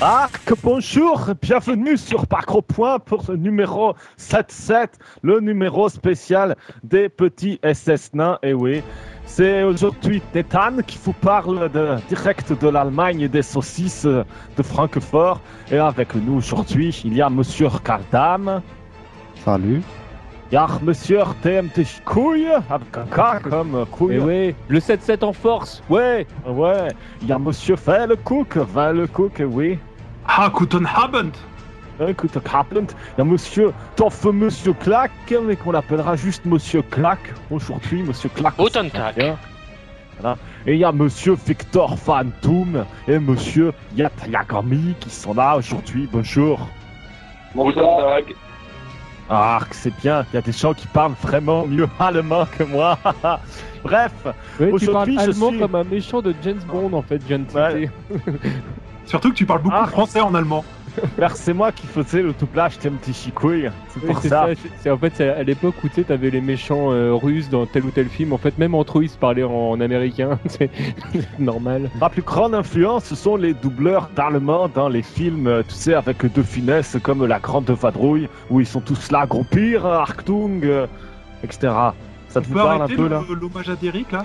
Ah, bonjour, bienvenue sur Parc Point pour ce numéro 77, le numéro spécial des petits SS nains. Et oui, c'est aujourd'hui Nathan qui vous parle de, direct de l'Allemagne et des saucisses de Francfort. Et avec nous aujourd'hui, il y a Monsieur Kardam. Salut. Il y a Monsieur TMT Couille, comme couille. Et oui, le 7-7 en force, ouais. Ouais, il y a Monsieur Cook, Cook, oui. Ah, guten Abend Écoute, Abend, il y a Monsieur Toffe Monsieur Clack, mais qu'on l'appellera juste Monsieur Clack aujourd'hui, Monsieur Clack. Guten Tag. Voilà. Et il y a Monsieur Victor Phantom et Monsieur Yat Yagami qui sont là aujourd'hui. Bonjour. Bonjour. Ah, c'est bien, il y a des gens qui parlent vraiment mieux allemand que moi. Bref, Oui, tu parles je allemand suis- comme un méchant de James Bond en fait, je viens de Ouais. citer. Surtout que tu parles beaucoup français en allemand. C'est moi qui faisais le doublage TMT Chikouille. C'est Oui, pour c'est ça. ça, c'est- en fait c'est à l'époque où tu sais, t'avais les méchants euh, russes dans tel ou tel film. En fait, même entre eux, ils se parlaient en, en américain. c'est normal. La plus grande influence, ce sont les doubleurs d'allemand dans les films, euh, tu sais, avec deux finesses comme La Grande Vadrouille, où ils sont tous là, Groupir, Arctung, euh, etc. Ça On te peut parle un peu là? l'hommage à Derrick là?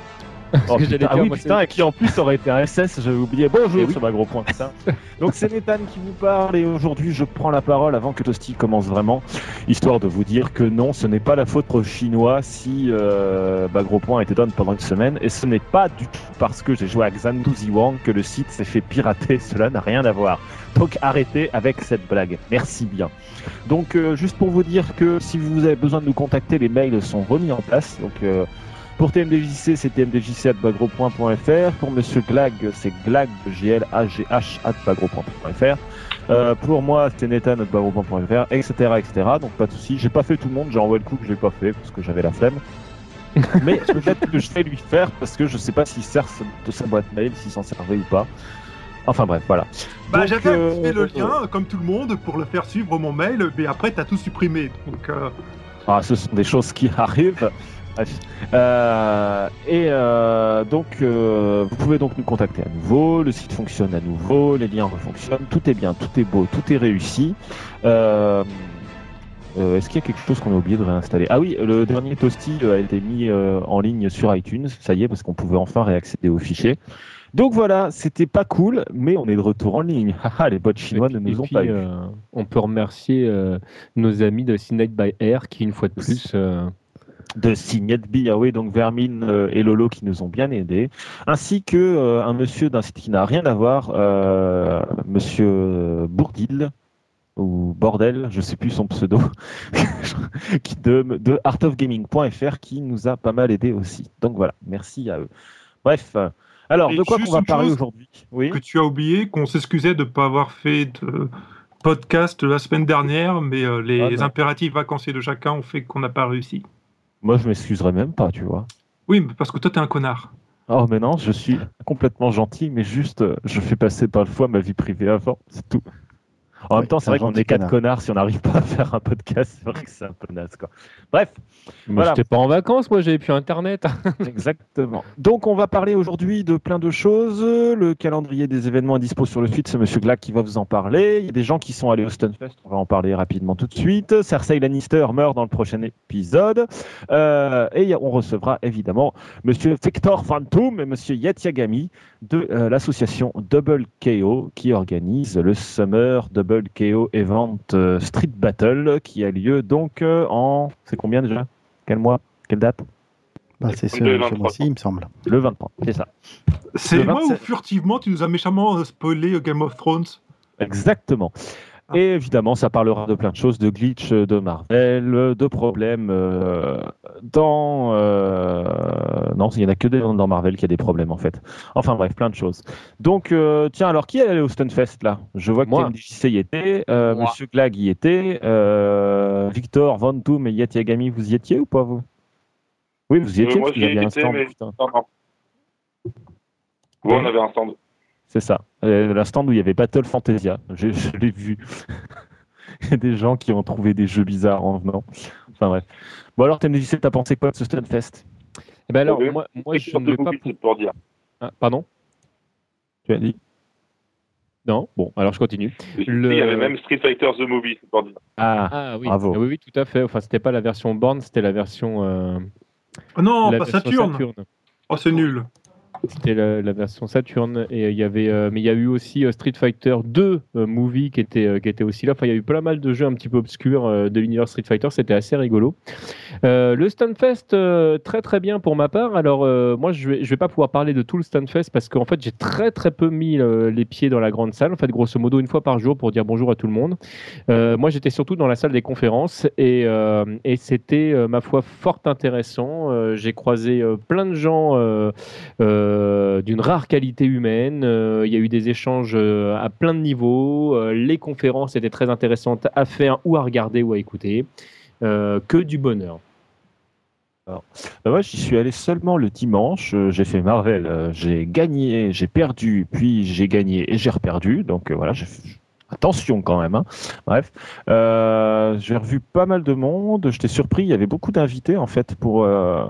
Oh, que putain, ah oui, putain, et qui en plus aurait été un SS, j'avais oublié. Bonjour, Eh oui. sur ma gros point. putain. Donc c'est Nathan qui vous parle et aujourd'hui je prends la parole avant que Toasty commence vraiment, histoire de vous dire que non, ce n'est pas la faute aux Chinois si euh, bah, gros point a été donné pendant une semaine et ce n'est pas du tout parce que j'ai joué à Xanadu Ziwang que le site s'est fait pirater, cela n'a rien à voir. Donc arrêtez avec cette blague, merci bien. Donc euh, juste pour vous dire que si vous avez besoin de nous contacter, les mails sont remis en place. Donc euh, pour TMDJC, c'est tmdjc.bagro.fr. Pour Monsieur Glag, c'est glag, G-L-A-G-H, at bagro.fr. Euh, pour moi, c'est nathan.bagro.fr, etc., etc. Donc pas de souci. J'ai pas fait tout le monde, j'ai envoyé le coup que je l'ai pas fait parce que j'avais la flemme. Mais peut-être que je vais lui faire parce que je sais pas s'il sert de sa boîte mail, s'il s'en servait ou pas. Enfin bref, voilà. Bah j'avais euh, activé le lien, comme tout le monde, pour le faire suivre mon mail, mais après t'as tout supprimé. Donc euh, Ah, ce sont des choses qui arrivent. Bref. Euh, et euh, donc, euh, vous pouvez donc nous contacter à nouveau. Le site fonctionne à nouveau, les liens refonctionnent, tout est bien, tout est beau, tout est réussi. Euh, euh, Est-ce qu'il y a quelque chose qu'on a oublié de réinstaller? Ah oui, le dernier Toasty a été mis en ligne sur iTunes, ça y est, parce qu'on pouvait enfin réaccéder aux fichiers. Donc voilà, c'était pas cool, mais on est de retour en ligne. Haha, les bots chinois ne nous ont puis, pas eu. on peut remercier nos amis de Night by Air qui, une fois de plus, de Signet Biawe, donc Vermine euh, et Lolo qui nous ont bien aidés, ainsi que euh, un monsieur d'un site qui n'a rien à voir, euh, monsieur Bourdil ou Bordel, je sais plus son pseudo, qui de, de artofgaming.fr qui nous a pas mal aidé aussi. Donc voilà, merci à eux. Bref, alors Et de quoi qu'on va parler aujourd'hui? Oui. que tu as oublié, qu'on s'excusait de ne pas avoir fait de podcast la semaine dernière, mais euh, les Ah, non. impératifs vacanciers de chacun ont fait qu'on n'a pas réussi. Moi je m'excuserai même pas, tu vois. Oui, mais parce que toi t'es un connard. Oh mais non, je suis complètement gentil, mais juste euh, je fais passer par le fois ma vie privée avant, c'est tout. En même temps, c'est vrai qu'on est quatre connard. connards si on n'arrive pas à faire un podcast, c'est vrai que c'est un peu naze quoi. Bref, moi, Voilà. j'étais pas en vacances, moi j'avais plus internet. exactement. Donc on va parler aujourd'hui de plein de choses. Le calendrier des événements est dispo sur le site, c'est Monsieur Glack qui va vous en parler. Il y a des gens qui sont allés au Stunfest, on va en parler rapidement tout de suite. Cersei Lannister meurt dans le prochain épisode. Euh, et on recevra évidemment Monsieur Victor Phantom et Monsieur Yatiagami de euh, l'association Double KO qui organise le Summer Double KO Event euh, Street Battle qui a lieu donc euh, en. C'est combien déjà? Quel mois? Quelle date? Bah, c'est ce, Le ce 23. mois-ci, il me semble. Le 23, c'est ça. C'est Le moi 27. ou furtivement tu nous as méchamment spoilé Game of Thrones Exactement. Et évidemment, ça parlera de plein de choses, de glitch de Marvel, de problèmes euh, dans... euh, Non, il n'y en a que des- dans Marvel qui a des problèmes en fait. Enfin bref, plein de choses. Donc, euh, tiens, alors qui est allé au Stunfest là? Je vois que Moi. TMDJC y était, euh. Monsieur Glag y était, euh, Victor, Van Toom et Yati Agami, vous y étiez ou pas vous? Oui, vous y Euh, étiez, moi, parce qu'il y j'y avait un stand. mais- putain. Non, non. Ouais, on avait un stand. C'est ça. Euh, la stand où il y avait Battle Fantasia. Je, je l'ai vu. il y a des gens qui ont trouvé des jeux bizarres en venant. Enfin bref. Bon alors, TMDJC, t'as pensé quoi de ce Stunfest? Eh ben alors, Oui. moi, moi je Sur ne vais pas. pour dire. Ah, pardon? Tu as dit? Non, bon, alors je continue. Le... Il y avait même Street Fighter The Movie. Ah, ah oui. Bravo. Ah oui, oui, tout à fait. Enfin, c'était pas la version Born, c'était la version. Euh... Oh non, pas Saturn. Oh, c'est nul. C'était la, version Saturn et il y avait, euh, mais il y a eu aussi euh, Street Fighter 2 euh, movie qui était qui était aussi là. Enfin, il y a eu pas mal de jeux un petit peu obscurs de l'univers Street Fighter. C'était assez rigolo. le Stunfest très très bien pour ma part. Alors moi je vais vais pas pouvoir parler de tout le Stunfest parce qu'en fait j'ai très très peu mis les pieds dans la grande salle. En fait grosso modo une fois par jour pour dire bonjour à tout le monde. moi j'étais surtout dans la salle des conférences et et c'était ma foi fort intéressant. j'ai croisé plein de gens. Euh, d'une rare qualité humaine. Euh, il y a eu des échanges euh, à plein de niveaux. les conférences étaient très intéressantes à faire ou à regarder ou à écouter. que du bonheur. Bah moi, j'y suis allé seulement le dimanche. j'ai fait Marvel. j'ai gagné, j'ai perdu, puis j'ai gagné et j'ai reperdu. Donc voilà, j'ai Attention quand même. Hein. Bref, euh, j'ai revu pas mal de monde. J'étais surpris. Il y avait beaucoup d'invités en fait pour euh,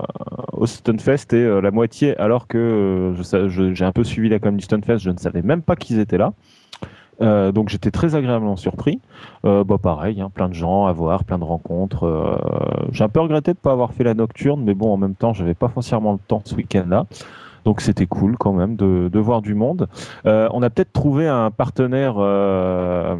au Stunfest et euh, la moitié, alors que j'ai un peu suivi la com du Stunfest, je ne savais même pas qu'ils étaient là. donc j'étais très agréablement surpris. bah pareil, hein, plein de gens à voir, plein de rencontres. j'ai un peu regretté de ne pas avoir fait la nocturne, mais bon, en même temps, j'avais pas foncièrement le temps ce week-end-là. Donc c'était cool quand même de, de voir du monde. Euh, on a peut-être trouvé un partenaire euh,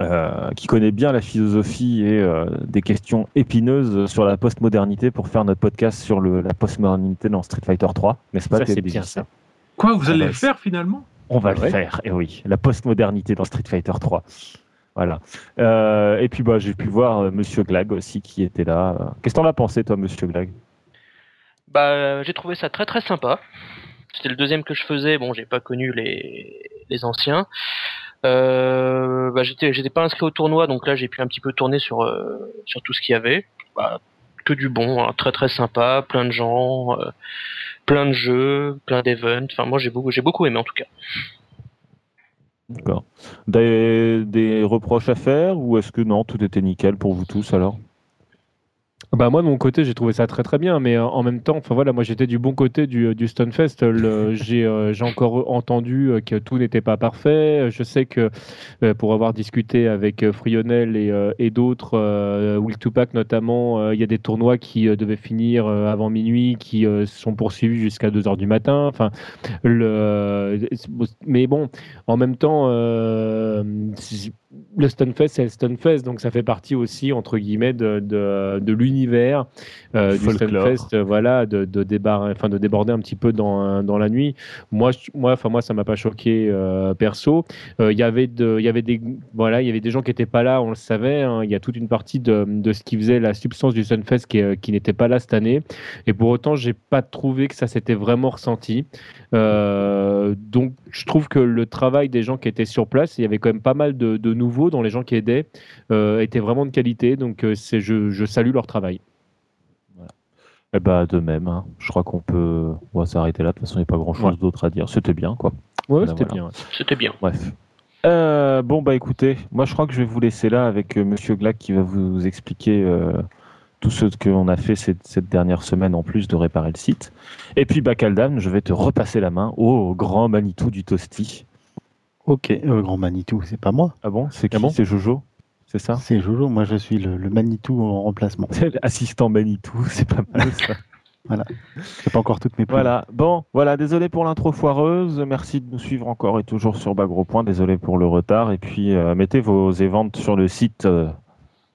euh, qui connaît bien la philosophie et des questions épineuses sur la postmodernité pour faire notre podcast sur le, la postmodernité dans Street Fighter 3, n'est-ce pas C'est bien ça. Quoi, vous allez le faire finalement? On va le faire, et eh oui, la postmodernité dans Street Fighter 3. Voilà. et puis bah, j'ai pu voir Monsieur Glag aussi qui était là. Qu'est-ce que t'en as pensé toi, Monsieur Glag? Bah, j'ai trouvé ça très très sympa. C'était le deuxième que je faisais. Bon, j'ai pas connu les, les anciens. Euh, bah, j'étais j'étais pas inscrit au tournoi, donc là j'ai pu un petit peu tourner sur euh, sur tout ce qu'il y avait. Bah, que du bon, hein. très très sympa, plein de gens, euh, plein de jeux, plein d'events. Enfin, moi j'ai beaucoup j'ai beaucoup aimé en tout cas. D'accord. Des, des reproches à faire ou est-ce que non, tout était nickel pour vous tous alors? Bah moi de mon côté j'ai trouvé ça très très bien mais euh, en même temps enfin voilà moi j'étais du bon côté du, euh, du Stunfest. J'ai euh, j'ai encore entendu que tout n'était pas parfait. Je sais que pour avoir discuté avec Frionel et, et d'autres Will Tupac notamment il y a des tournois qui devaient finir avant minuit qui sont poursuivis jusqu'à 2 heures du matin. Enfin le mais bon en même temps le Stunfest, c'est le Stunfest, donc ça fait partie aussi, entre guillemets, de, de, de l'univers euh, du Stunfest, euh, voilà, de, de, enfin, de déborder un petit peu dans, dans la nuit. Moi, moi, enfin, moi ça m'a pas choqué euh, perso. Il y avait de, il y avait des, voilà, il y avait des gens qui étaient pas là, on le savait. Hein. Il y a toute une partie de, de ce qui faisait la substance du Stunfest qui, qui n'était pas là cette année. Et pour autant, j'ai pas trouvé que ça s'était vraiment ressenti. donc, je trouve que le travail des gens qui étaient sur place, il y avait quand même pas mal de, de nouveau dans les gens qui aidaient euh, étaient vraiment de qualité. Donc euh, c'est je, salue leur travail. Et eh bah, de même, hein. je crois qu'on peut s'arrêter là. De toute façon, il n'y a pas grand chose d'autre à dire. C'était bien, quoi. Ouais, c'était bien. C'était bien. Bref. Euh, bon, bah écoutez, moi je crois que je vais vous laisser là avec Monsieur Glack qui va vous expliquer tout ce qu'on a fait cette, dernière semaine en plus de réparer le site. Et puis, Bacaldam, je vais te repasser la main au grand Manitou du Toasty. Ok, le euh, grand Manitou, c'est pas moi. Ah bon? C'est qui C'est Jojo C'est ça? C'est Jojo, moi je suis le, Manitou en remplacement. C'est l'assistant Manitou, c'est pas mal ça. voilà, c'est pas encore toutes mes Voilà, bon, voilà, désolé pour l'intro foireuse, merci de nous suivre encore et toujours sur Bagro Point, désolé pour le retard, et puis euh, mettez vos éventes sur le site, euh,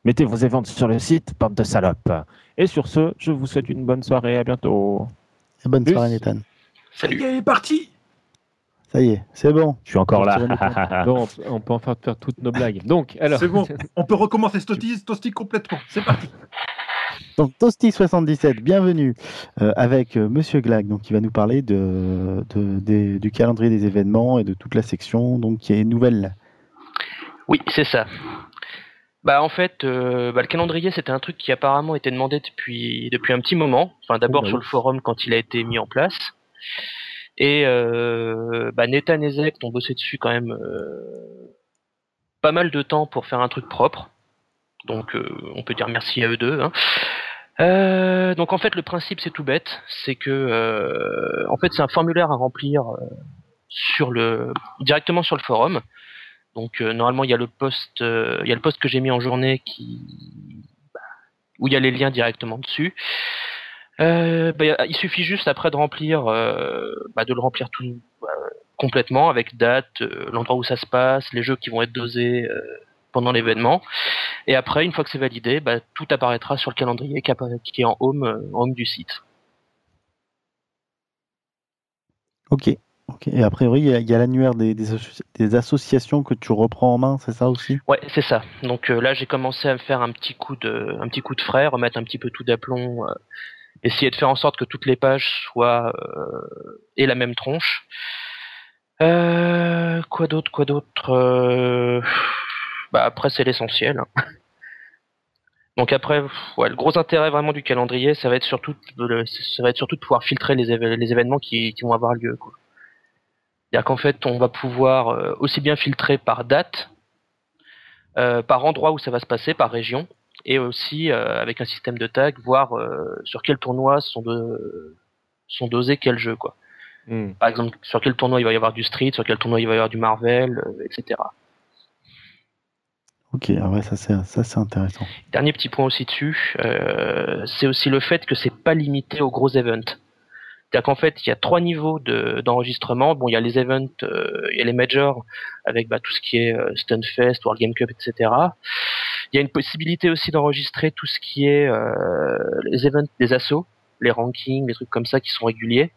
mettez vos éventes sur le site, bande de salopes. Et sur ce, je vous souhaite une bonne soirée, à bientôt. bonne soirée Nathan. Salut, il est parti ça y est, c'est bon. Je suis encore là. bon, on peut enfin faire toutes nos blagues. Donc, alors. C'est bon, on peut recommencer Toasty, Toasty complètement. C'est parti. Donc Toasty 77, bienvenue euh, avec euh, Monsieur Glag, donc qui va nous parler de, de, du calendrier des événements et de toute la section donc qui est nouvelle. Oui, c'est ça. Bah en fait, euh, bah, le calendrier c'était un truc qui apparemment était demandé depuis depuis un petit moment. Enfin d'abord oh, bah sur le forum quand il a été mis en place. Et euh, bah, et Zek ont bossé dessus quand même euh, pas mal de temps pour faire un truc propre. Donc euh, on peut dire merci à eux deux. Hein. Euh, donc en fait le principe c'est tout bête, c'est que en fait c'est un formulaire à remplir sur le directement sur le forum. Donc normalement il y a le post il y a le post que j'ai mis en journée qui bah, où il y a les liens directement dessus. Bah, il suffit juste après de remplir bah, de le remplir tout complètement avec date, l'endroit où ça se passe, les jeux qui vont être dosés pendant l'événement. Et après, une fois que c'est validé, bah, tout apparaîtra sur le calendrier qui est en home, euh, home du site. Ok. Et a priori, il y a, l'annuaire des, des, associations que tu reprends en main, c'est ça aussi? Ouais, c'est ça. Donc euh, là, j'ai commencé à me faire un petit coup de, un petit coup de frais, remettre un petit peu tout d'aplomb, euh, essayer de faire en sorte que toutes les pages soient et la même tronche. quoi d'autre Quoi d'autre bah après c'est l'essentiel. Donc après, le gros intérêt vraiment du calendrier, ça va être surtout, ça va être surtout de pouvoir filtrer les, événements qui, vont avoir lieu. C'est-à-dire qu'en fait, on va pouvoir euh, aussi bien filtrer par date, euh, par endroit où ça va se passer, par région, et aussi euh, avec un système de tag, voir sur quel tournoi sont, de, sont dosés quels jeux. Quoi. Hmm. Par exemple, sur quel tournoi il va y avoir du Street, sur quel tournoi il va y avoir du Marvel, etc. Ok, ah ça c'est ça c'est intéressant. Dernier petit point aussi dessus, euh, c'est aussi le fait que c'est pas limité aux gros events. C'est-à-dire qu'en fait, il y a trois niveaux d'enregistrement. bon, il y a les events, euh, il y a les majors avec bah, tout ce qui est euh, Stunfest, World Game Cup, etc. Il y a une possibilité aussi d'enregistrer tout ce qui est les events des assos, les rankings, les trucs comme ça qui sont réguliers.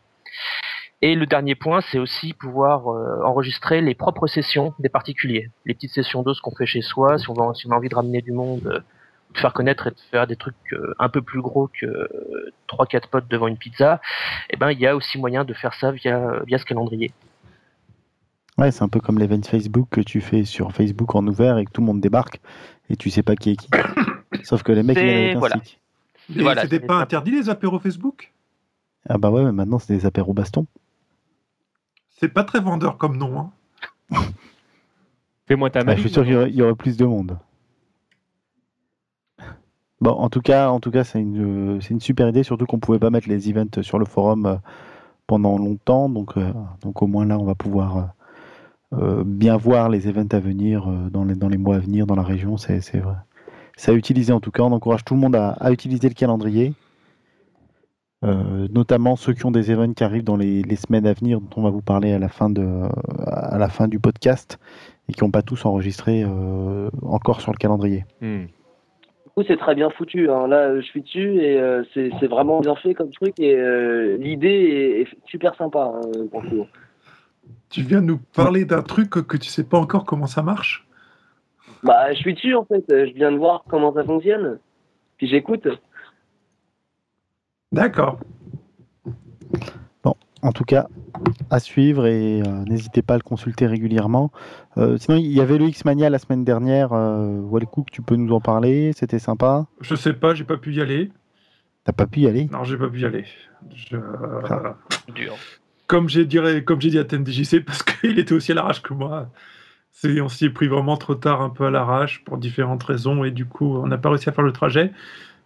Et le dernier point, c'est aussi pouvoir euh, enregistrer les propres sessions des particuliers. Les petites sessions d'os qu'on fait chez soi, si on, a, envie de ramener du monde, euh, de faire connaître et de faire des trucs euh, un peu plus gros que trois 4 potes devant une pizza, eh ben, il y a aussi moyen de faire ça via, via ce calendrier. Ouais, c'est un peu comme l'event Facebook que tu fais sur Facebook en ouvert et que tout le monde débarque et tu sais pas qui est qui. Sauf que les mecs viennent avec un voilà. stick. voilà, c'était pas interdit les apéros Facebook? Ah bah ouais, mais maintenant c'est des apéros baston. C'est pas très vendeur comme nom. Hein. Fais-moi ta main. je suis sûr qu'il y, aurait plus de monde. Bon, en tout cas, en tout cas, c'est une, une super idée, surtout qu'on pouvait pas mettre les events sur le forum euh, pendant longtemps, donc, euh, donc au moins là, on va pouvoir euh, bien voir les events à venir dans les, dans les mois à venir dans la région. C'est, vrai. C'est à utiliser en tout cas. On encourage tout le monde à, à utiliser le calendrier. Euh, notamment ceux qui ont des événements qui arrivent dans les, semaines à venir, dont on va vous parler à la fin, de, à la fin du podcast, et qui n'ont pas tous enregistré euh, encore sur le calendrier. Du coup, c'est très bien foutu. Hein. Là, je suis dessus et euh, c'est vraiment bien fait comme truc, et l'idée est, super sympa. Hein, tu viens de nous parler d'un truc que tu sais pas encore comment ça marche Bah, je suis dessus en fait. Je viens de voir comment ça fonctionne. Puis j'écoute. D'accord. Bon, en tout cas, à suivre et euh, n'hésitez pas à le consulter régulièrement. Euh, sinon, il y avait le X-Mania la semaine dernière. Euh, Wallcook, tu peux nous en parler? C'était sympa? Je sais pas, j'ai pas pu y aller. T'as pas pu y aller? Non, j'ai pas pu y aller. Ah. Comme j'ai dit, comme j'ai dit à TNDJC, parce qu'il était aussi à l'arrache que moi. On s'y est pris vraiment trop tard, un peu à l'arrache, pour différentes raisons, et du coup, on n'a pas réussi à faire le trajet.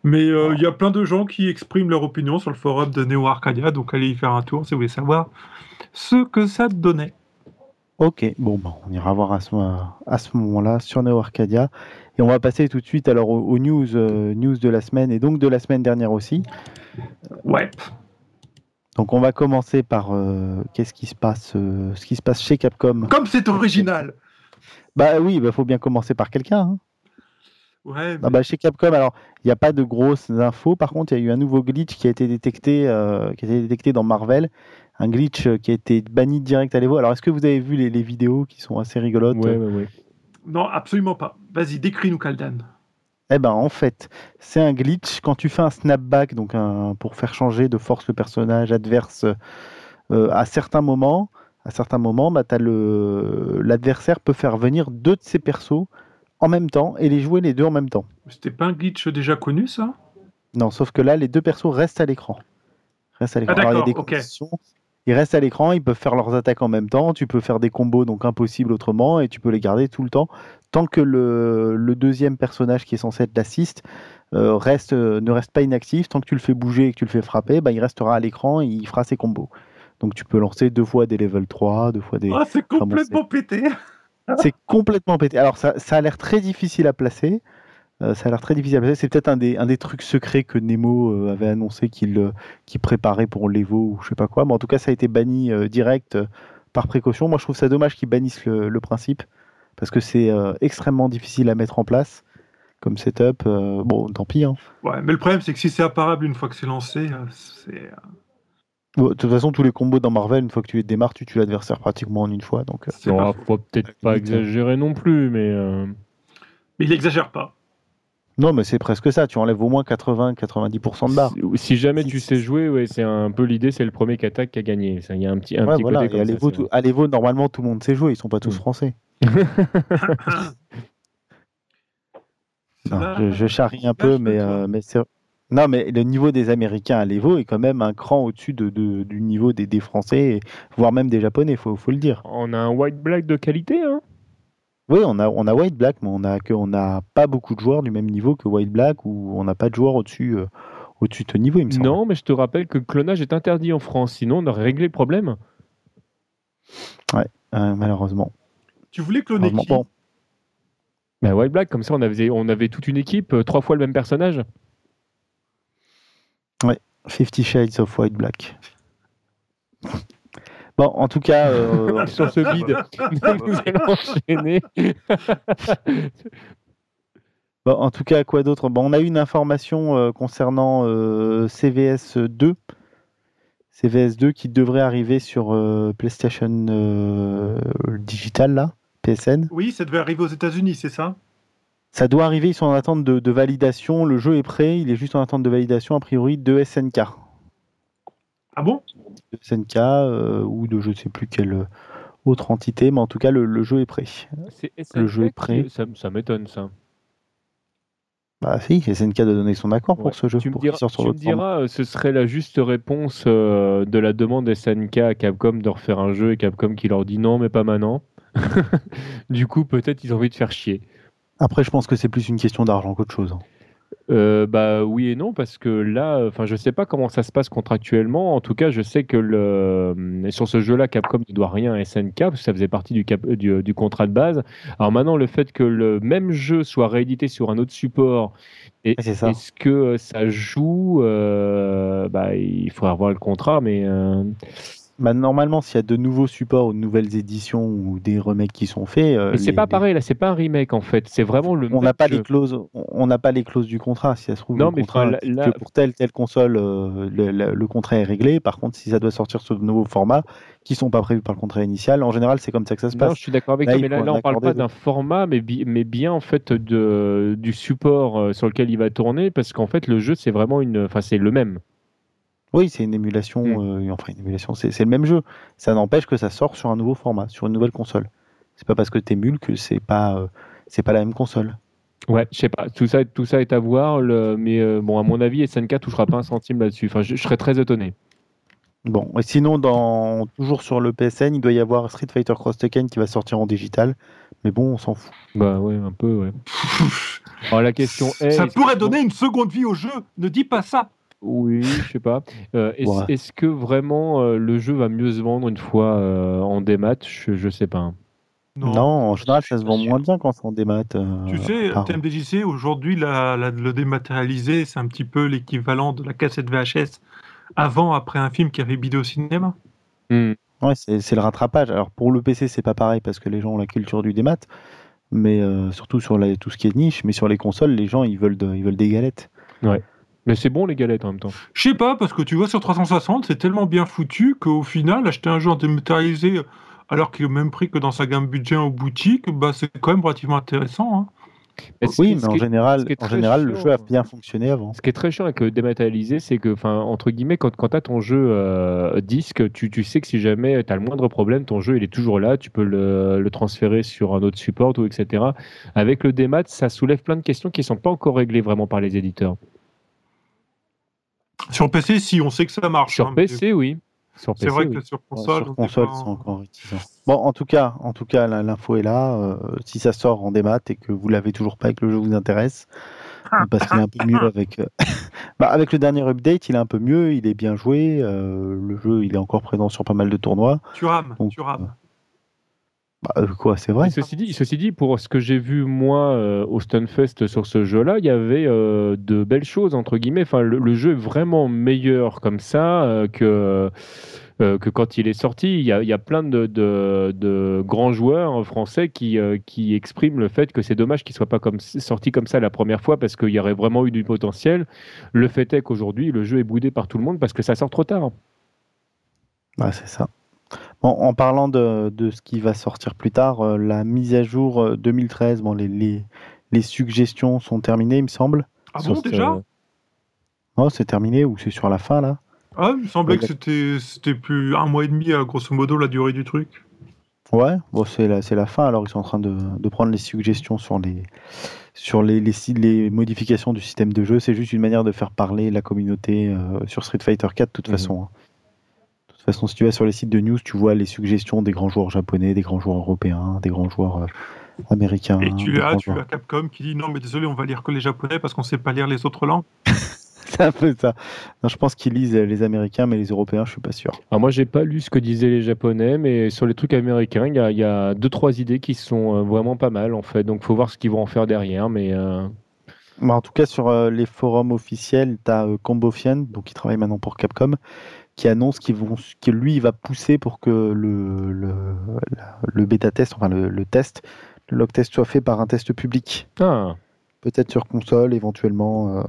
Mais euh, il y a plein de gens qui expriment leur opinion sur le forum de Neo Arcadia, donc allez y faire un tour si vous voulez savoir ce que ça donnait. Ok, bon, bah, on ira voir à ce, à ce moment-là sur Neo Arcadia. Et on va passer tout de suite alors aux, news, euh, news de la semaine et donc de la semaine dernière aussi. Ouais. Donc on va commencer par euh, qu'est-ce qui se passe, ce qui se passe chez Capcom? Comme c'est original. Bah oui, il bah, faut bien commencer par quelqu'un. Hein. Ouais, bah, chez Capcom, alors il n'y a pas de grosses infos. Par contre, il y a eu un nouveau glitch qui a été détecté, euh, qui a été détecté dans Marvel. Un glitch euh, qui a été banni direct à l'Evo. Alors, est-ce que vous avez vu les, vidéos qui sont assez rigolotes? Ouais, ouais, ouais. Non, absolument pas. Vas-y, décris-nous Kaldan. Eh ben, en fait, c'est un glitch quand tu fais un snapback, donc un, pour faire changer de force le personnage adverse euh, à certains moments. À certains moments, bah, l'adversaire peut faire venir deux de ses persos en même temps et les jouer les deux en même temps. C'était pas un glitch déjà connu ça? Non, sauf que là, les deux persos restent à l'écran. Restent à l'écran. Ah, il Ils restent à l'écran, ils peuvent faire leurs attaques en même temps. Tu peux faire des combos donc impossibles autrement et tu peux les garder tout le temps tant que le, deuxième personnage qui est censé être l'assist euh, reste, ne reste pas inactif. Tant que tu le fais bouger et que tu le fais frapper, bah, il restera à l'écran et il fera ses combos. Donc tu peux lancer deux fois des level 3, deux fois des. Ah, c'est complètement pété C'est complètement pété. Alors ça, ça a l'air très difficile à placer. Euh, ça a l'air très difficile à placer. C'est peut-être un des, un des trucs secrets que Nemo euh, avait annoncé qu'il euh, préparait pour l'Evo ou je sais pas quoi. Mais en tout cas, ça a été banni direct par précaution. Moi, je trouve ça dommage qu'ils bannissent le, le, principe parce que c'est extrêmement difficile à mettre en place comme setup. bon, tant pis. Hein. Ouais, mais le problème, c'est que si c'est apparable une fois que c'est lancé, c'est de toute façon, tous les combos dans Marvel, une fois que tu les démarres, tu tues l'adversaire pratiquement en une fois. Donc, euh. ne faut peut-être pas exagérer non plus, mais. Euh. Mais il n'exagère pas. Non, mais c'est presque ça. Tu enlèves au moins 80-90% de barres. Si, jamais tu sais jouer, ouais, c'est un peu l'idée, c'est le premier qui attaque qui a gagné. Il y a un petit, un petit côté comme à l'Evo, normalement, tout le monde sait jouer. Ils sont pas tous mm. français. je, je, charrie un peu, mais, euh, mais c'est non, mais le niveau des Américains à l'Evo est quand même un cran au-dessus de, du niveau des, des, Français, voire même des Japonais, il faut, faut, le dire. On a un white black de qualité, hein Oui, on a, on a white black, mais on a que on n'a pas beaucoup de joueurs du même niveau que white black, ou on n'a pas de joueurs au-dessus euh, au-dessus de ce niveau, il me semble. Non, mais je te rappelle que le clonage est interdit en France, sinon on aurait réglé le problème. Ouais, euh, malheureusement. Tu voulais cloner qui ben, White Black, comme ça on avait, on avait toute une équipe, euh, trois fois le même personnage. Ouais, Fifty Shades of White Black. Bon, en tout cas, euh, sur ce bide, nous allons enchaîner. bon, en tout cas, quoi d'autre? Bon, On a eu une information euh, concernant euh, CVS 2. CVS 2 qui devrait arriver sur PlayStation Digital, là, PSN. Oui, ça devait arriver aux États-Unis, c'est ça? Ça doit arriver, ils sont en attente de, validation. Le jeu est prêt, il est juste en attente de validation, a priori, de SNK. Ah bon? De SNK euh, ou de je ne sais plus quelle euh, autre entité, mais en tout cas, le, jeu est prêt. le jeu est prêt. Ça, m'étonne, ça. Bah si, SNK doit donner son accord pour ce jeu. Tu me diras, tu me diras euh, ce serait la juste réponse de la demande SNK à Capcom de refaire un jeu et Capcom qui leur dit non, mais pas maintenant. du coup, peut-être ils ont envie de faire chier. Après, je pense que c'est plus une question d'argent qu'autre chose. Hein. Euh, bah oui et non parce que là, enfin je sais pas comment ça se passe contractuellement. En tout cas, je sais que le, euh, sur ce jeu-là, Capcom ne doit rien à SNK parce que ça faisait partie du, cap, du, du, contrat de base. Alors maintenant, le fait que le même jeu soit réédité sur un autre support, est-ce que ça joue euh, Bah il faudra revoir le contrat, mais bah, normalement, s'il y a de nouveaux supports ou de nouvelles éditions ou des remakes qui sont faits. Euh, mais c'est pas pareil, là, c'est pas un remake en fait. C'est vraiment le. On n'a pas les clauses. On n'a pas les clauses du contrat. Si ça se trouve, non, mais que pour telle telle console, euh, le, contrat est réglé. Par contre, si ça doit sortir sur de nouveaux formats qui sont pas prévus par le contrat initial, en général, c'est comme ça que ça se passe. je suis d'accord avec toi, mais là, là on parle pas d'un format, mais, mais bien en fait de, du support euh, sur lequel il va tourner, parce qu'en fait, le jeu, c'est vraiment une. Enfin, c'est le même. Oui, c'est une émulation, mm. euh, enfin une émulation, c'est le même jeu. Ça n'empêche que ça sort sur un nouveau format, sur une nouvelle console. C'est pas parce que tu émules que c'est pas, euh, c'est pas la même console. Ouais, je sais pas. Tout ça, tout ça est à voir, mais euh, bon, à mon avis, SNK touchera pas un centime là-dessus. Enfin, je, serais très étonné. Bon, et sinon, dans, toujours sur le PSN, il doit y avoir Street Fighter Cross Tekken qui va sortir en digital. Mais bon, on s'en fout. Bah ouais, un peu, ouais. Alors la question est. Ça pourrait donner une seconde vie au jeu. Ne dis pas ça. Oui, je sais pas. Euh, est-ce que vraiment euh, le jeu va mieux se vendre une fois euh, en démat? Je, je sais pas. Hein. Non, en général, ça se vend moins bien quand c'est en démat. tu sais, TMDJC, aujourd'hui, le dématérialisé, c'est un petit peu l'équivalent de la cassette VHS avant, après un film qui avait bidé au cinéma. Hmm. Ouais, c'est le rattrapage. Alors pour le PC, c'est pas pareil parce que les gens ont la culture du démat, mais surtout sur tout ce qui est niche. Mais sur les consoles, les gens ils veulent, ils veulent des galettes. Ouais. Mais c'est bon les galettes en même temps. Je sais pas, parce que tu vois sur 360, c'est tellement bien foutu qu'au final, acheter un jeu en dématérialisé alors qu'il est au même prix que dans sa gamme budget en boutique, bah, c'est quand même relativement intéressant. Hein. oui, mais en général, en général le jeu a bien fonctionné avant. Ce qui est très chiant avec le dématérialisé, c'est que, entre guillemets, quand, quand tu as ton jeu euh, disque, tu, tu, sais que si jamais tu as le moindre problème, ton jeu il est toujours là, tu peux le, le, transférer sur un autre support, ou etc. Avec le démat, ça soulève plein de questions qui ne sont pas encore réglées vraiment par les éditeurs. Sur PC, si, on sait que ça marche. Sur hein, PC, oui. C'est vrai que sur console, sur console c'est encore Bon, en tout cas, en tout cas, l'info est là. Euh, si ça sort en démat et que vous l'avez toujours pas et que le jeu vous intéresse, parce qu'il est un peu mieux avec. Euh, Bah, avec le dernier update, il est un peu mieux, il est bien joué. le jeu, il est encore présent sur pas mal de tournois. Tu rames, tu rames. Bah, quoi, c'est vrai. ceci, dit, ceci dit, pour ce que j'ai vu moi au Stunfest sur ce jeu-là, il y avait de belles choses entre guillemets. Enfin, le, jeu est vraiment meilleur comme ça que euh, que quand il est sorti, il y a, plein de, grands joueurs français euh, qui, expriment le fait que c'est dommage qu'il ne soit pas comme, sorti comme ça la première fois parce qu'il y aurait vraiment eu du potentiel. Le fait est qu'aujourd'hui, le jeu est boudé par tout le monde parce que ça sort trop tard. Ah, c'est ça. En parlant de, ce qui va sortir plus tard, euh, la mise à jour 2013, bon, les, les, suggestions sont terminées, il me semble. Ah bon, déjà? Non, c'est terminé ou c'est sur la fin là? Ah, il me semblait que c'était, c'était plus un mois et demi, à grosso modo, la durée du truc. Ouais, bon, c'est la, c'est la fin, alors ils sont en train de, de prendre les suggestions sur les, sur les, les, les, modifications du système de jeu. C'est juste une manière de faire parler la communauté euh, sur Street Fighter 4 de toute mhm. façon. Hein. De toute façon, si tu vas sur les sites de news, tu vois les suggestions des grands joueurs japonais, des grands joueurs européens, des grands joueurs euh, américains. Et tu as, tu as Capcom qui dit non, mais désolé, on va lire que les japonais parce qu'on sait pas lire les autres langues. c'est un peu ça. je pense qu'ils lisent les Américains, mais les Européens, je suis pas sûr. Alors moi, j'ai pas lu ce que disaient les Japonais, mais sur les trucs américains, il y a, deux trois idées qui sont euh, vraiment pas mal en fait. Donc, faut voir ce qu'ils vont en faire derrière, mais. Euh, en tout cas, sur euh, les forums officiels, tu as Combofian, donc qui travaille maintenant pour Capcom, qui annonce qu'ils vont, que lui, il va pousser pour que le, le, bêta test, enfin le, test, le log test soit fait par un test public. Ah peut-être sur console éventuellement euh,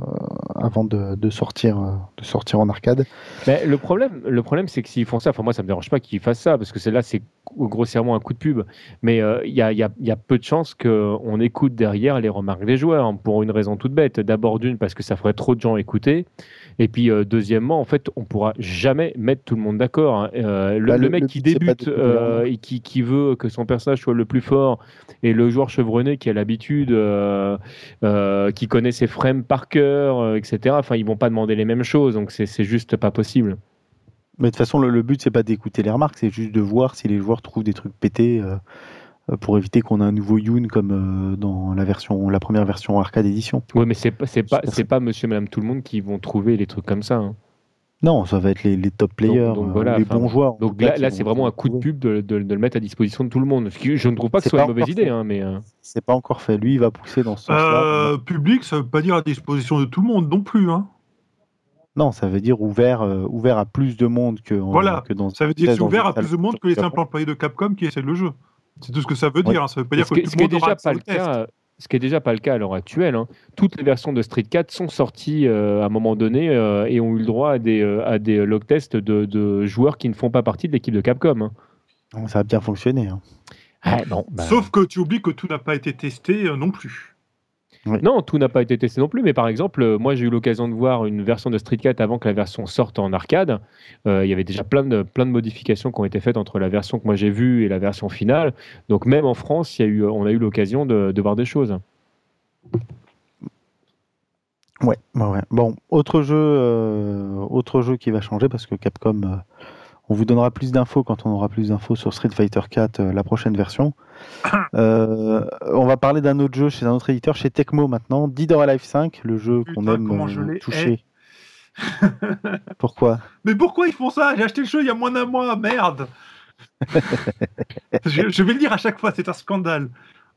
avant de, sortir, euh, de sortir en arcade. Mais le problème, le problème c'est que s'ils font ça, enfin moi ça me dérange pas qu'ils fassent ça parce que là c'est grossièrement un coup de pub, mais euh, il y, a, y, a, peu de chances qu'on écoute derrière les remarques des joueurs hein, pour une raison toute bête. D'abord d'une parce que ça ferait trop de gens écouter, et puis deuxièmement en fait on pourra jamais mettre tout le monde d'accord. Hein. le, bah, mec qui débute et qui, qui, veut que son personnage soit le plus fort et le joueur chevronné qui a l'habitude euh, qui connaît ses frames par cœur, euh, etc. Enfin, ils vont pas demander les mêmes choses, donc c'est juste pas possible. Mais de toute façon, le, but, c'est pas d'écouter les remarques, c'est juste de voir si les joueurs trouvent des trucs pétés euh, pour éviter qu'on ait un nouveau Yoon comme dans la version, la première version arcade édition. Oui, mais c'est pas, c'est pas, c'est pas Monsieur, Madame, tout le monde qui vont trouver des trucs comme ça. Hein. Non, ça va être les, top players, les bons joueurs. Donc là, c'est vraiment un coup de pub de, le mettre à disposition de tout le monde. je ne trouve pas que ce soit une mauvaise idée, hein, mais c'est pas encore fait. Lui, il va pousser dans ce sens-là. Euh, public, ça veut pas dire à disposition de tout le monde non plus. Hein. Non, ça veut dire ouvert, euh, ouvert à plus de monde que, voilà. que dans. Ça veut dire ouvert à plus de monde que les simples employés de Capcom qui essaient le jeu. C'est tout ce que ça veut dire. Hein. Ça veut pas dire que, tout le monde déjà pas le cas. Ce qui est déjà pas le cas à l'heure actuelle. Hein. Toutes les versions de Street 4 sont sorties euh, à un moment donné et ont eu le droit à des, à des log tests de, de, joueurs qui ne font pas partie de l'équipe de Capcom. Ça a bien fonctionné. Ah, bah. Sauf que tu oublies que tout n'a pas été testé euh, non plus. Non, tout n'a pas été testé non plus, mais par exemple, euh, moi j'ai eu l'occasion de voir une version de Street 4 avant que la version sorte en arcade. Euh, il y avait déjà plein de, plein de modifications qui ont été faites entre la version que moi j'ai vue et la version finale. Donc même en France, y a eu, on a eu l'occasion de, voir des choses. Ouais, ouais. Bon, autre jeu, autre jeu qui va changer parce que Capcom on vous donnera plus d'infos quand on aura plus d'infos sur Street Fighter 4, euh, la prochaine version. Euh, on va parler d'un autre jeu chez un autre éditeur, chez Tecmo maintenant, Dead or Alive 5, le jeu qu'on aime euh, toucher. pourquoi? Mais pourquoi ils font ça? J'ai acheté le jeu il y a moins d'un mois, merde je, je, vais le dire à chaque fois, c'est un scandale.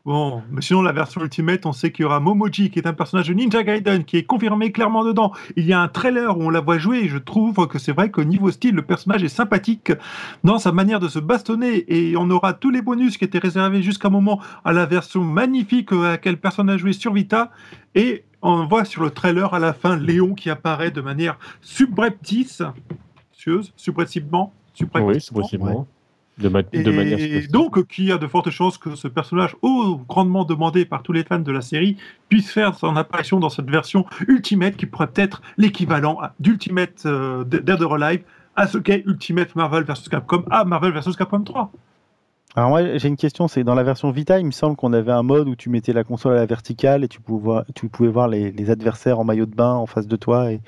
Bon, mais sinon, la version Ultimate, on sait qu'il y aura Momoji, qui est un personnage de Ninja Gaiden, qui est confirmé clairement dedans. Il y a un trailer où on la voit jouer, et je trouve que c'est vrai qu'au niveau style, le personnage est sympathique dans sa manière de se bastonner, et on aura tous les bonus qui étaient réservés jusqu'à un moment à la version magnifique à laquelle personne n'a joué sur Vita, et on voit sur le trailer à la fin Léon qui apparaît de manière subreptice, subrepticement, oui, subrepticement. De, manière et donc, qui a de fortes chances que ce personnage, oh, grandement demandé par tous les fans de la série, puisse faire son apparition dans cette version Ultimate qui pourrait être l'équivalent d'Ultimate euh, Dead or Alive à ce qu'est Ultimate Marvel vs Capcom à Marvel vs Capcom 3. Alors moi j'ai une question, c'est dans la version Vita, il me semble qu'on avait un mode où tu mettais la console à la verticale et tu pouvais voir, tu pouvais voir les, adversaires en maillot de bain en face de toi et,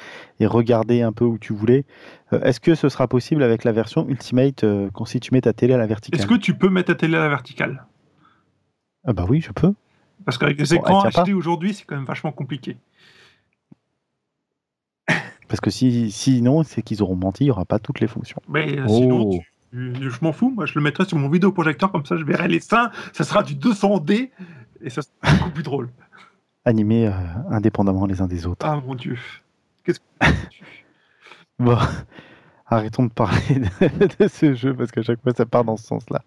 regarder un peu où tu voulais. Euh, est-ce que ce sera possible avec la version Ultimate euh, quand si tu mets ta télé à la verticale? Est-ce que tu peux mettre ta télé à la verticale? Ah bah oui, je peux. Parce qu'avec les écrans achetés aujourd'hui, c'est quand même vachement compliqué. Parce que si, sinon, c'est qu'ils auront menti, il n'y aura pas toutes les fonctions. Mais euh, sinon, oh. Je m'en fous. Moi, je le mettrai sur mon vidéoprojecteur, comme ça, je verrai les seins. Ça sera du 200D et ça sera beaucoup plus drôle. Animés euh, indépendamment les uns des autres. Ah mon dieu. Qu'est-ce que. bon, arrêtons de parler de, ce jeu parce qu'à chaque fois, ça part dans ce sens-là.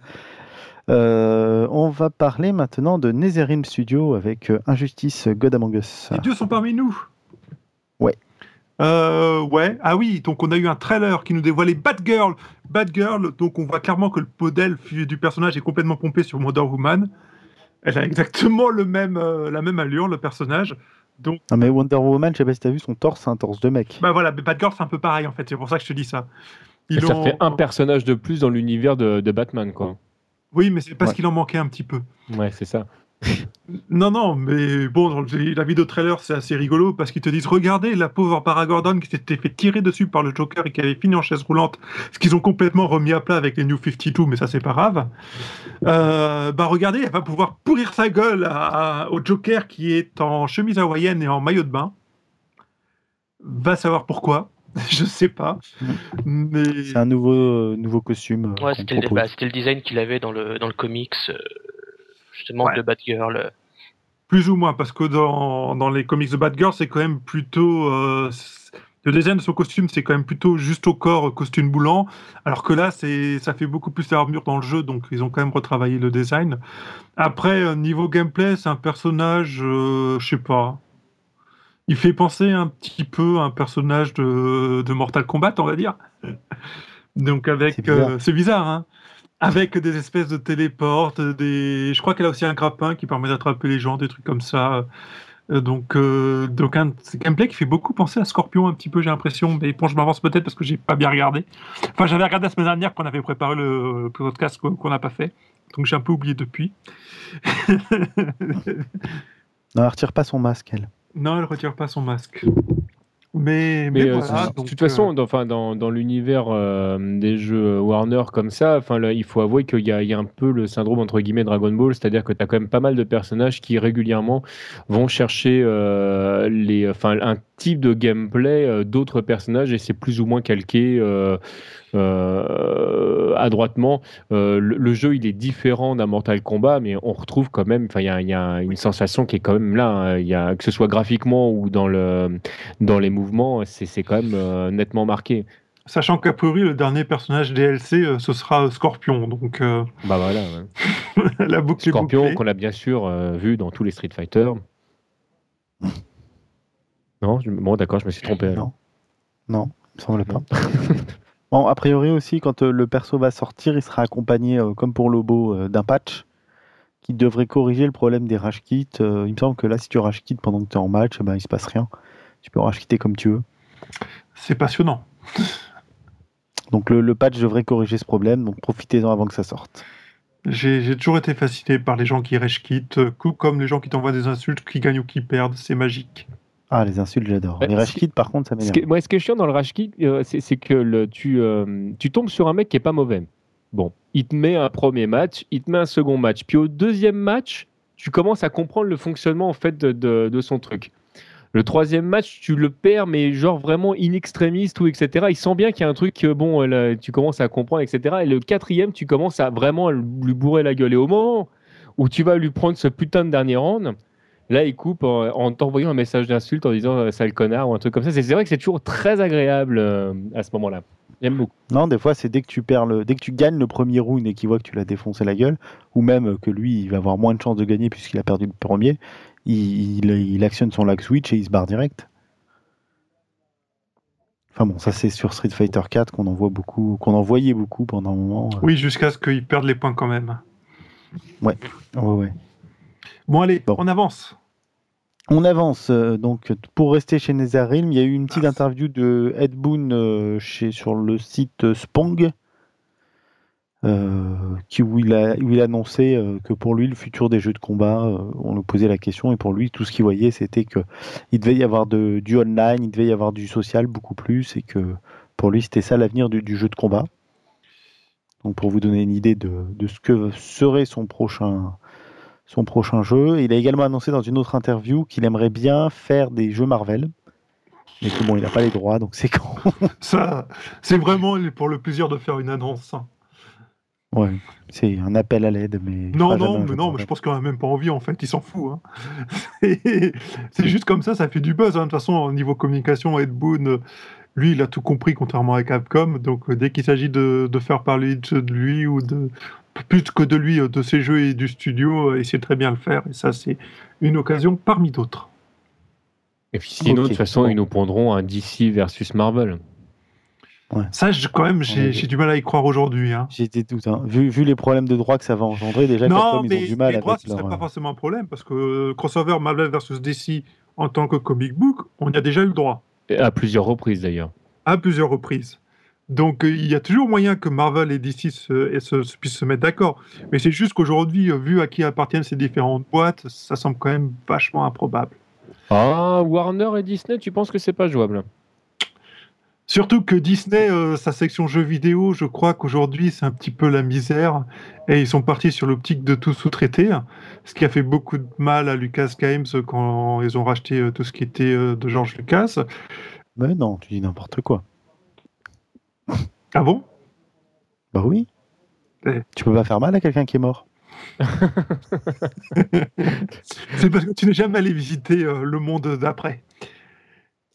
Euh, on va parler maintenant de Netherrealm Studio avec Injustice God Among Us. Les dieux sont parmi nous. Ouais. Euh, ouais, ah oui, donc on a eu un trailer qui nous dévoilait Batgirl. Batgirl, donc on voit clairement que le modèle du personnage est complètement pompé sur Wonder Woman. Elle a exactement le même, euh, la même allure, le personnage. Donc... Non mais Wonder Woman, je sais pas si t'as vu son torse, c'est un torse de mec. Bah voilà, Batgirl c'est un peu pareil en fait, c'est pour ça que je te dis ça. Ça fait un personnage de plus dans l'univers de, de, Batman quoi. Oui, mais c'est parce qu'il en manquait un petit peu. Ouais, c'est ça. Non, non, mais bon, la vidéo trailer, c'est assez rigolo parce qu'ils te disent regardez la pauvre Paragordon qui s'était fait tirer dessus par le Joker et qui avait fini en chaise roulante, ce qu'ils ont complètement remis à plat avec les New 52, mais ça, c'est pas grave. Euh, bah, regardez, elle va pouvoir pourrir sa gueule au Joker qui est en chemise hawaïenne et en maillot de bain. Va savoir pourquoi. je sais pas. Mais... C'est un nouveau, nouveau costume. Ouais, c'était le, bah, le, design qu'il avait dans le, dans le comics. Euh, justement de Batgirl. Plus ou moins, parce que dans, dans les comics de Batgirl, c'est quand même plutôt. Euh, le design de son costume, c'est quand même plutôt juste au corps, costume boulant, alors que là, c'est, ça fait beaucoup plus d'armure dans le jeu, donc ils ont quand même retravaillé le design. Après, euh, niveau gameplay, c'est un personnage, euh, je sais pas. Il fait penser un petit peu à un personnage de, de Mortal Kombat, on va dire. donc avec, c'est bizarre hein avec des espèces de téléportes, des... je crois qu'elle a aussi un grappin qui permet d'attraper les gens, des trucs comme ça. Euh, donc, euh, donc un gameplay qui fait beaucoup penser à Scorpion un petit peu, j'ai l'impression. Mais bon, je m'avance peut-être parce que j'ai pas bien regardé. Enfin, j'avais regardé la semaine dernière qu'on avait préparé le podcast qu'on n'a pas fait, donc j'ai un peu oublié depuis. non, elle retire pas son masque, elle. Non, elle retire pas son masque. Mais, mais, euh, de toute façon, euh, dans, enfin, dans, dans l'univers euh, des jeux Warner comme ça, enfin, là, il faut avouer qu'il y, y, a un peu le syndrome entre guillemets Dragon Ball, c'est-à-dire que tu as quand même pas mal de personnages qui régulièrement vont chercher les, enfin, un type de gameplay d'autres personnages et c'est plus ou moins calqué euh, adroitement. Euh, le, jeu, il est différent d'un Mortal Kombat, mais on retrouve quand même, enfin, il y, a une sensation qui est quand même là. Hein. Il y a, que ce soit graphiquement ou dans, le, dans les mouvements, c'est quand même euh, nettement marqué. Sachant qu'à priori, le dernier personnage DLC, ce sera Scorpion. Donc, Bah voilà. la boucle Scorpion, qu'on a bien sûr vu dans tous les Street Fighter. Non, bon, d'accord, je me suis trompé. Non, non, il me semble pas. Bon, a priori aussi, quand euh, le perso va sortir, il sera accompagné, euh, comme pour Lobo, euh, d'un patch qui devrait corriger le problème des rage kits. il me semble que là, si tu rage kit pendant que tu es en match, ben, il se passe rien. Tu peux rage quitter comme tu veux. C'est passionnant. Donc le, patch devrait corriger ce problème, donc profitez-en avant que ça sorte. J'ai toujours été fasciné par les gens qui rage kit, comme les gens qui t'envoient des insultes, qui gagnent ou qui perdent, c'est magique. Ah, les insultes, j'adore. les rage par contre, ça m'énerve. Moi, ce qui est chiant dans le rage euh, c'est que le, tu, euh, tu tombes sur un mec qui est pas mauvais. Bon, il te met un premier match, il te met un second match. Puis au deuxième match, tu commences à comprendre le fonctionnement en fait de, de, son truc. Le troisième match, tu le perds, mais genre vraiment in extremis, ou etc. Il sent bien qu'il y a un truc, bon, tu commences à comprendre, etc. Et le quatrième, tu commences à vraiment lui bourrer la gueule. Et au moment où tu vas lui prendre ce putain de dernier round, Là, il coupe en, t'envoyant un message d'insulte en disant euh, sale connard ou un truc comme ça. C'est vrai que c'est toujours très agréable euh, à ce moment-là. J'aime beaucoup. Non, des fois, c'est dès que tu perds le, dès que tu gagnes le premier round et qu'il voit que tu l'as défoncé la gueule, ou même que lui, il va avoir moins de chances de gagner puisqu'il a perdu le premier, il, il, actionne son lag switch et il se barre direct. Enfin bon, ça c'est sur Street Fighter 4 qu'on en voit beaucoup, qu'on en voyait beaucoup pendant un moment. Euh. Oui, jusqu'à ce qu'il perde les points quand même. Ouais, ouais, ouais. Bon, allez, on avance. On avance. Euh, donc, pour rester chez Netherrealm, il y a eu une petite ah. interview de Ed Boon euh, chez, sur le site Spong, euh, qui, où, il a, où il annonçait que pour lui, le futur des jeux de combat, on lui posait la question, et pour lui, tout ce qu'il voyait, c'était qu'il devait y avoir de, du online, il devait y avoir du social beaucoup plus, et que pour lui, c'était ça l'avenir du, jeu de combat. Donc, pour vous donner une idée de, de ce que serait son prochain son prochain jeu. Il a également annoncé dans une autre interview qu'il aimerait bien faire des jeux Marvel. Mais que bon, il n'a pas les droits, donc c'est con. Ça, c'est vraiment pour le plaisir de faire une annonce. Hein. Ouais, c'est un appel à l'aide, mais. Non, non, mais non, mais je pense qu'on a même pas envie, en fait, il s'en fout. Hein. c'est juste comme ça, ça fait du buzz. Hein. De toute façon, au niveau communication, Ed Boon, lui, il a tout compris, contrairement à Capcom. Donc, euh, dès qu'il s'agit de, faire parler de lui ou de. Plus que de lui, euh, de ses jeux et du studio, euh, il sait très bien le faire. Et ça, c'est une occasion parmi d'autres. Et puis sinon, de toute façon, ils nous prendront un DC versus Marvel. Ça, quand même, j'ai du mal à y croire aujourd'hui. Hein. J'ai des doutes. Hein. Vu, vu, les problèmes de droit que ça va engendrer, déjà, non, mais ils ont du mal les droits, ce ne serait pas forcément un problème, parce que euh, crossover Marvel versus DC en tant que comic book, on y a déjà eu le droit. à plusieurs reprises, d'ailleurs. À plusieurs reprises. Donc, euh, il y a toujours moyen que Marvel et DC se, puissent se mettre d'accord. Mais c'est juste qu'aujourd'hui, euh, vu à qui appartiennent ces différentes boîtes, ça semble quand même vachement improbable. Ah, Warner et Disney, tu penses que c'est pas jouable? Surtout que Disney, euh, sa section jeux vidéo, je crois qu'aujourd'hui c'est un petit peu la misère et ils sont partis sur l'optique de tout sous-traiter, ce qui a fait beaucoup de mal à Lucas Games quand ils ont racheté tout ce qui était de George Lucas. Mais non, tu dis n'importe quoi. Ah bon? Bah oui. Tu peux pas faire mal à quelqu'un qui est mort. c'est parce que tu n'es jamais allé visiter le monde d'après.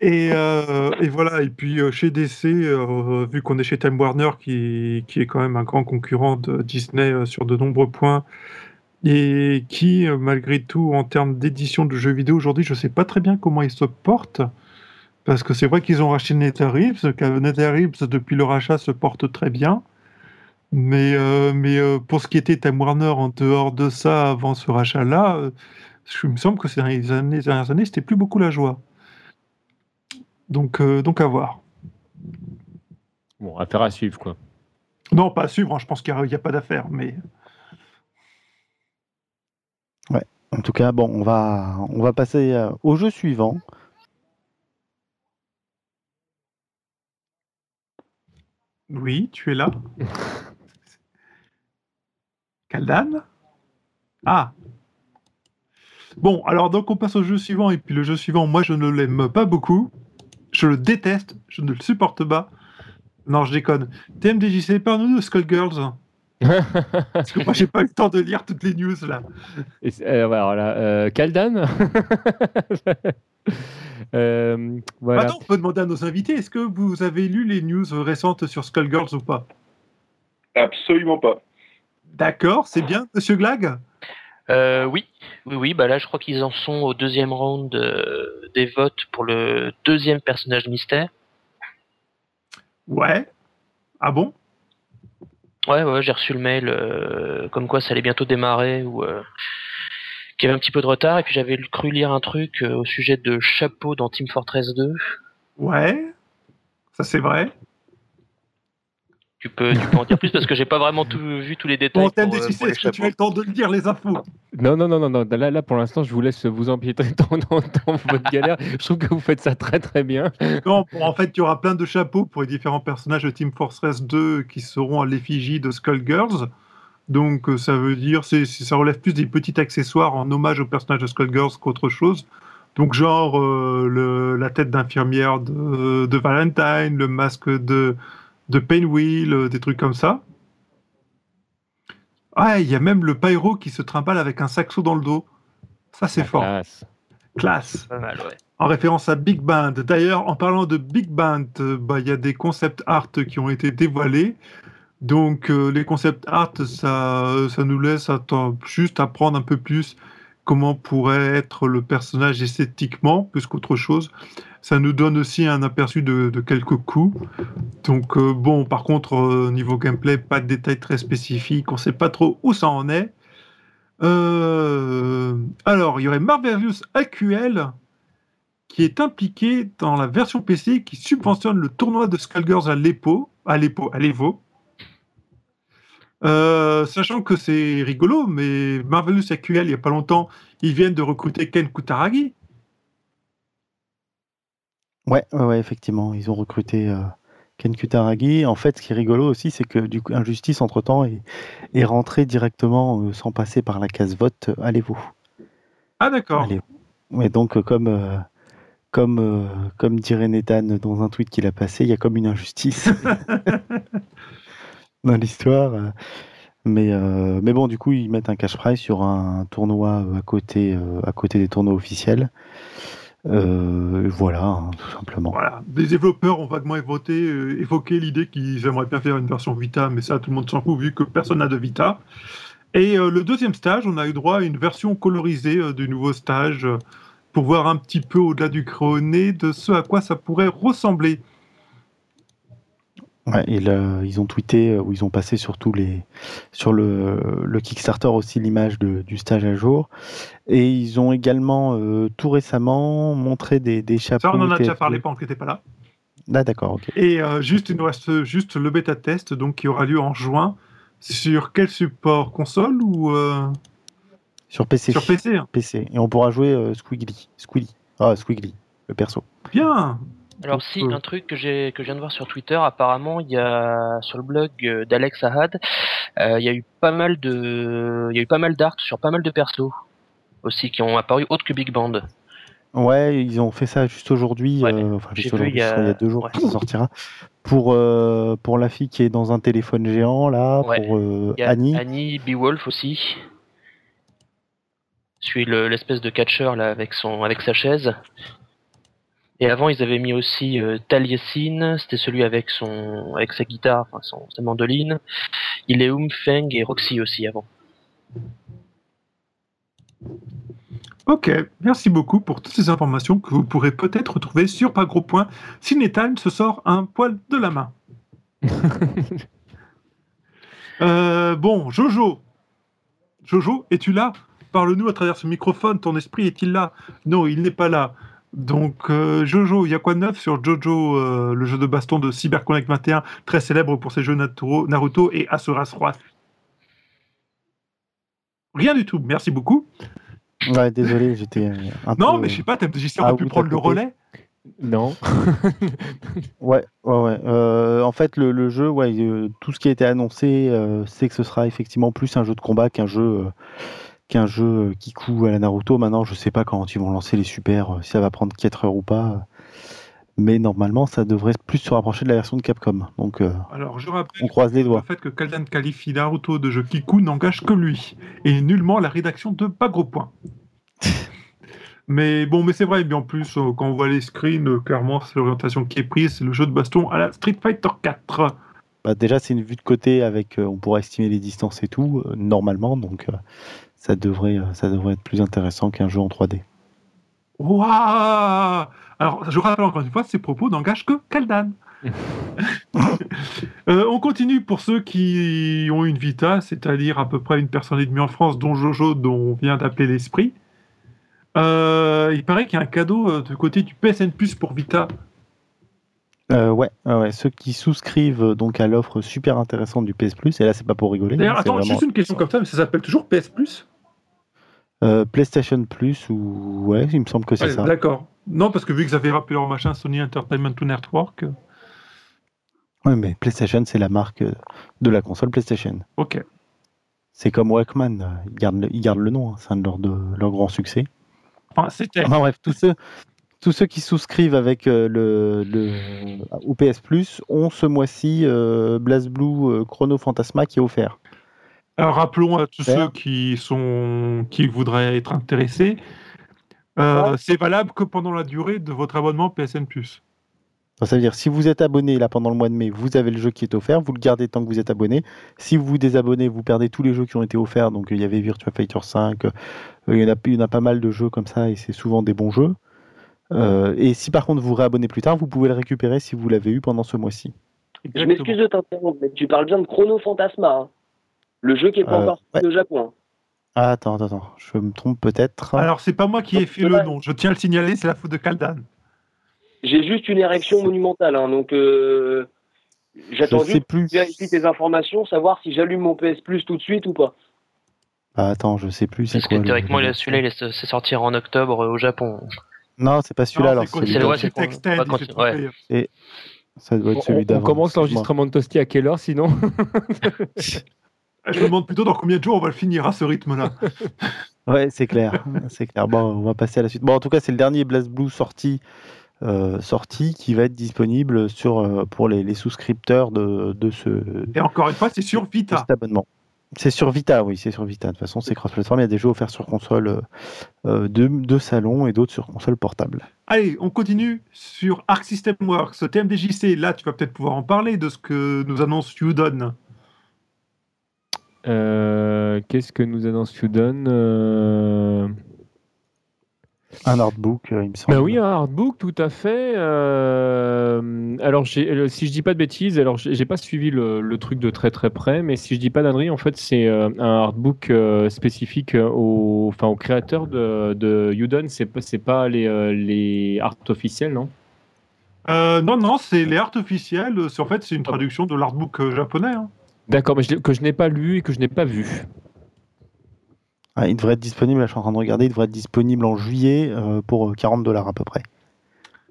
Euh, et, voilà, et puis euh, chez DC, euh, vu qu'on est chez Time Warner, qui, qui, est quand même un grand concurrent de Disney sur de nombreux points, et qui, malgré tout, en termes d'édition de jeux vidéo aujourd'hui, je ne sais pas très bien comment ils se portent, parce que c'est vrai qu'ils ont racheté NetherRealms, que depuis le rachat, se porte très bien, mais, mais pour ce qui était Time Warner en dehors de ça, avant ce rachat-là, il me semble que ces dernières années, c'était plus beaucoup la joie. Donc, euh, donc à voir. Bon, affaire à suivre, quoi. Non, pas à suivre, hein, je pense qu'il n'y a, pas d'affaire, mais. Ouais, en tout cas, bon, on va, on va passer euh, au jeu suivant. Oui, tu es là. Kaldan Ah Bon, alors donc on passe au jeu suivant, et puis le jeu suivant, moi je ne l'aime pas beaucoup. Je le déteste, je ne le supporte pas. Non, je déconne. TMDJC, parle-nous de Skullgirls. Parce que moi, j'ai pas eu le temps de lire toutes les news là. Et, euh, voilà, euh, Kaldan euh, voilà. on peut demander à nos invités est-ce que vous avez lu les news récentes sur Skullgirls ou pas? Absolument pas. D'accord, c'est bien, monsieur Glag? Euh, oui, oui, oui. Bah là, je crois qu'ils en sont au deuxième round euh, des votes pour le deuxième personnage mystère. Ouais. Ah bon? Ouais, ouais. J'ai reçu le mail euh, comme quoi ça allait bientôt démarrer ou qu'il y avait un petit peu de retard. Et puis j'avais cru lire un truc au sujet de chapeau dans Team Fortress 2. Ouais. Ça c'est vrai. Tu peux, tu peux en dire plus parce que j'ai pas vraiment tout, vu tous les détails. Bon, pour, est-ce que tu as le temps de le dire, les infos Non, non, non, non, non. Là, là, pour l'instant, je vous laisse vous empiéter dans, dans, votre galère. je trouve que vous faites ça très, très bien. Non, en fait, il y aura plein de chapeaux pour les différents personnages de Team Fortress 2 qui seront à l'effigie de Skullgirls. Donc, euh, ça veut dire, c'est, ça relève plus des petits accessoires en hommage au personnage de Skullgirls qu'autre chose. Donc, genre euh, le, la tête d'infirmière de, de Valentine, le masque de de Painwheel, euh, des trucs comme ça. Ah, il y a même le pyro qui se trimballe avec un saxo dans le dos. Ça, c'est fort. Classe. Classe. En référence à Big Band. D'ailleurs, en parlant de Big Band, bah, il y a des concept art qui ont été dévoilés. Donc, euh, les concept art, ça, nous laisse juste apprendre un peu plus comment pourrait être le personnage esthétiquement, plus qu'autre chose. Ça nous donne aussi un aperçu de, quelques coups. Donc euh, bon, par contre, euh, niveau gameplay, pas de détails très spécifiques. On ne sait pas trop où ça en est. Alors, il y aurait Marvelous AQL qui est impliqué dans la version PC qui subventionne le tournoi de Skullgirls à l'EPO, à l'EPO, à l'EVO. Sachant que c'est rigolo, mais Marvelous AQL, il n'y a pas longtemps, ils viennent de recruter Ken Kutaragi, Ouais, ouais, effectivement, ils ont recruté euh, Ken Kutaragi. En fait, ce qui est rigolo aussi, c'est que du coup, Injustice, entre-temps, est, est rentré directement, euh, sans passer par la case vote, à l'Evo. Ah, d'accord. Et donc, comme, comme, euh, comme dirait Nathan dans un tweet qu'il a passé, il y a comme une injustice dans l'histoire. Mais, euh, mais bon, du coup, ils mettent un cash prize sur un tournoi à côté, euh, à côté des tournois officiels. voilà, hein, tout simplement. Voilà. Des développeurs ont vaguement évoqué, évoqué l'idée qu'ils aimeraient bien faire une version Vita, mais ça, tout le monde s'en fout vu que personne n'a de Vita. Et le deuxième stage, on a eu droit à une version colorisée du nouveau stage pour voir un petit peu au-delà du créoné de ce à quoi ça pourrait ressembler. Ouais, ils ont tweeté euh, ou ils ont passé sur les sur le, le Kickstarter aussi l'image du stage à jour et ils ont également euh, tout récemment montré des, des chapeaux. Ça on en a déjà parlé pendant que n'était pas là. Ah d'accord. Et euh, juste il nous reste juste le bêta test donc qui aura lieu en juin sur quel support? Console ou sur PC. Sur PC. Hein. PC. Et on pourra jouer Squiggly. Squilly. Ah, Squiggly, le perso. Bien alors si, un truc que j'ai que je viens de voir sur Twitter, apparemment il y a sur le blog euh, d'Alex Ahad, euh, il y a eu pas mal de il y a eu pas mal d'art sur pas mal de persos aussi qui ont apparu autres que Big Band. Ouais, ils ont fait ça juste aujourd'hui, enfin juste aujourd'hui, il, y a... deux jours ça sortira. Pour pour la fille qui est dans un téléphone géant là, pour Annie. Annie Beowulf aussi suis l'espèce de catcheur là avec son avec sa chaise. Et avant ils avaient mis aussi euh, Taliesin, c'était celui avec son avec sa guitare, enfin son, sa mandoline. Il est Feng et Roxy aussi avant. Ok, merci beaucoup pour toutes ces informations que vous pourrez peut-être retrouver sur pas gros point. Se sort un poil de la main. Euh, bon, Jojo. Jojo, es-tu là? Parle-nous à travers ce microphone, ton esprit est-il là? Non, il n'est pas là. Donc, euh, Jojo, il y a quoi de neuf sur Jojo, euh, le jeu de baston de CyberConnect 21, très célèbre pour ses jeux Naruto et Asuras Roi Rien du tout, merci beaucoup. Ouais, désolé, j'étais un non, mais je sais pas, TMDJC aurait pu prendre le relais Non. ouais, ouais, ouais. Euh, en fait, le, jeu, ouais, tout ce qui a été annoncé, c'est que ce sera effectivement plus un jeu de combat qu'un jeu qu'un jeu euh, qui coûte à la Naruto. Maintenant, je sais pas quand ils vont lancer les super, euh, si ça va prendre 4 heures ou pas. Mais normalement, ça devrait plus se rapprocher de la version de Capcom. Donc, euh, Alors, je rappelle on croise les doigts. Le fait que Kaldan qualifie Naruto de jeu Kiku n'engage que lui, et nullement la rédaction de pas gros point. mais bon, mais c'est vrai, bien en plus, quand on voit les screens, clairement, c'est l'orientation qui est prise, c'est le jeu de baston à la Street Fighter 4. Bah déjà, c'est une vue de côté avec, on pourra estimer les distances et tout, normalement, donc ça devrait, euh, ça devrait être plus intéressant qu'un jeu en 3D. Waouh Alors, je rappelle encore une fois, ces propos n'engagent que Kaldan. Euh, on continue pour ceux qui ont une Vita, c'est-à-dire à peu près une personne et demie en France, dont Jojo, dont on vient d'appeler l'esprit. Euh, il paraît qu'il y a un cadeau de côté du PSN Plus pour Vita. Ouais, ouais, ceux qui souscrivent donc à l'offre super intéressante du PS Plus, et là c'est pas pour rigoler. D'ailleurs, attends, juste une question comme ça, mais ça s'appelle toujours PS Plus? Euh, PlayStation Plus ou ouais, il me semble que c'est ça. D'accord. Non, parce que vu que avaient rappelé leur machin Sony Entertainment Network. Euh. Oui, mais PlayStation, c'est la marque de la console PlayStation. Ok. C'est comme Walkman, ils gardent le, ils gardent le nom, hein. c'est un de leurs de leur grand succès. Enfin, c'était. Enfin, bref, tous ceux, tous ceux qui souscrivent avec euh, le, le, au PS Plus ont ce mois-ci euh, BlazBlue Chrono Fantasma qui est offert. Alors, rappelons à tous ceux qui, sont, qui voudraient être intéressés, euh, c'est valable que pendant la durée de votre abonnement PSN+. Ça veut dire si vous êtes abonné là pendant le mois de mai, vous avez le jeu qui est offert, vous le gardez tant que vous êtes abonné. Si vous vous désabonnez, vous perdez tous les jeux qui ont été offerts. Donc il y avait Virtua Fighter 5, euh, il, y en a, il y en a pas mal de jeux comme ça et c'est souvent des bons jeux. Euh, et si par contre vous réabonnez plus tard, vous pouvez le récupérer si vous l'avez eu pendant ce mois-ci. Je m'excuse de t'interrompre, mais tu parles bien de Chrono Fantasma. Hein. Le jeu qui est pas euh, encore au Japon. Ah, attends, attends, je me trompe peut-être. Alors, c'est pas moi qui ai fait le nom, je tiens à le signaler, c'est la faute de Kaldan. J'ai juste une érection monumentale, hein, donc euh, j'attends juste plus. vérifier tes informations, savoir si j'allume mon PS Plus tout de suite ou pas. Ah, attends, je sais plus. Parce que théoriquement, celui-là, il c'est sortir en octobre au Japon. Non, c'est pas celui-là. Alors, c'est le Et ça doit être celui d'avant. On commence l'enregistrement de Tosti à quelle heure sinon Je me demande plutôt dans combien de jours on va le finir à ce rythme-là. Ouais, c'est clair. c'est clair. Bon, on va passer à la suite. Bon, en tout cas, c'est le dernier Blast Blue sorti, euh, sorti qui va être disponible sur, euh, pour les, les souscripteurs de, de ce. Et encore une fois, c'est sur Vita. Cet abonnement. C'est sur Vita, oui, c'est sur Vita. De toute façon, c'est cross-platform. Il y a des jeux offerts sur console euh, de, de, salon et d'autres sur console portable. Allez, on continue sur Arc System Works, TMDJC. Là, tu vas peut-être pouvoir en parler de ce que nous annonce Udon. Euh, Qu'est-ce que nous annonce Udon euh... Un artbook, euh, il me semble. Ben oui, un artbook, tout à fait. Euh... Alors, euh, si je dis pas de bêtises, alors j'ai pas suivi le, le, truc de très très près, mais si je dis pas d'annerie, en fait, c'est un artbook spécifique au, enfin, au créateur de, de Udon. C'est pas, c'est pas les, les art officiels, non? Non, non, c'est les art officiels. En fait, c'est une traduction de l'artbook japonais. Hein. D'accord, mais je, que je n'ai pas lu et que je n'ai pas vu. Ah, il devrait être disponible, là, je suis en train de regarder, il devrait être disponible en juillet euh, pour 40 dollars à peu près.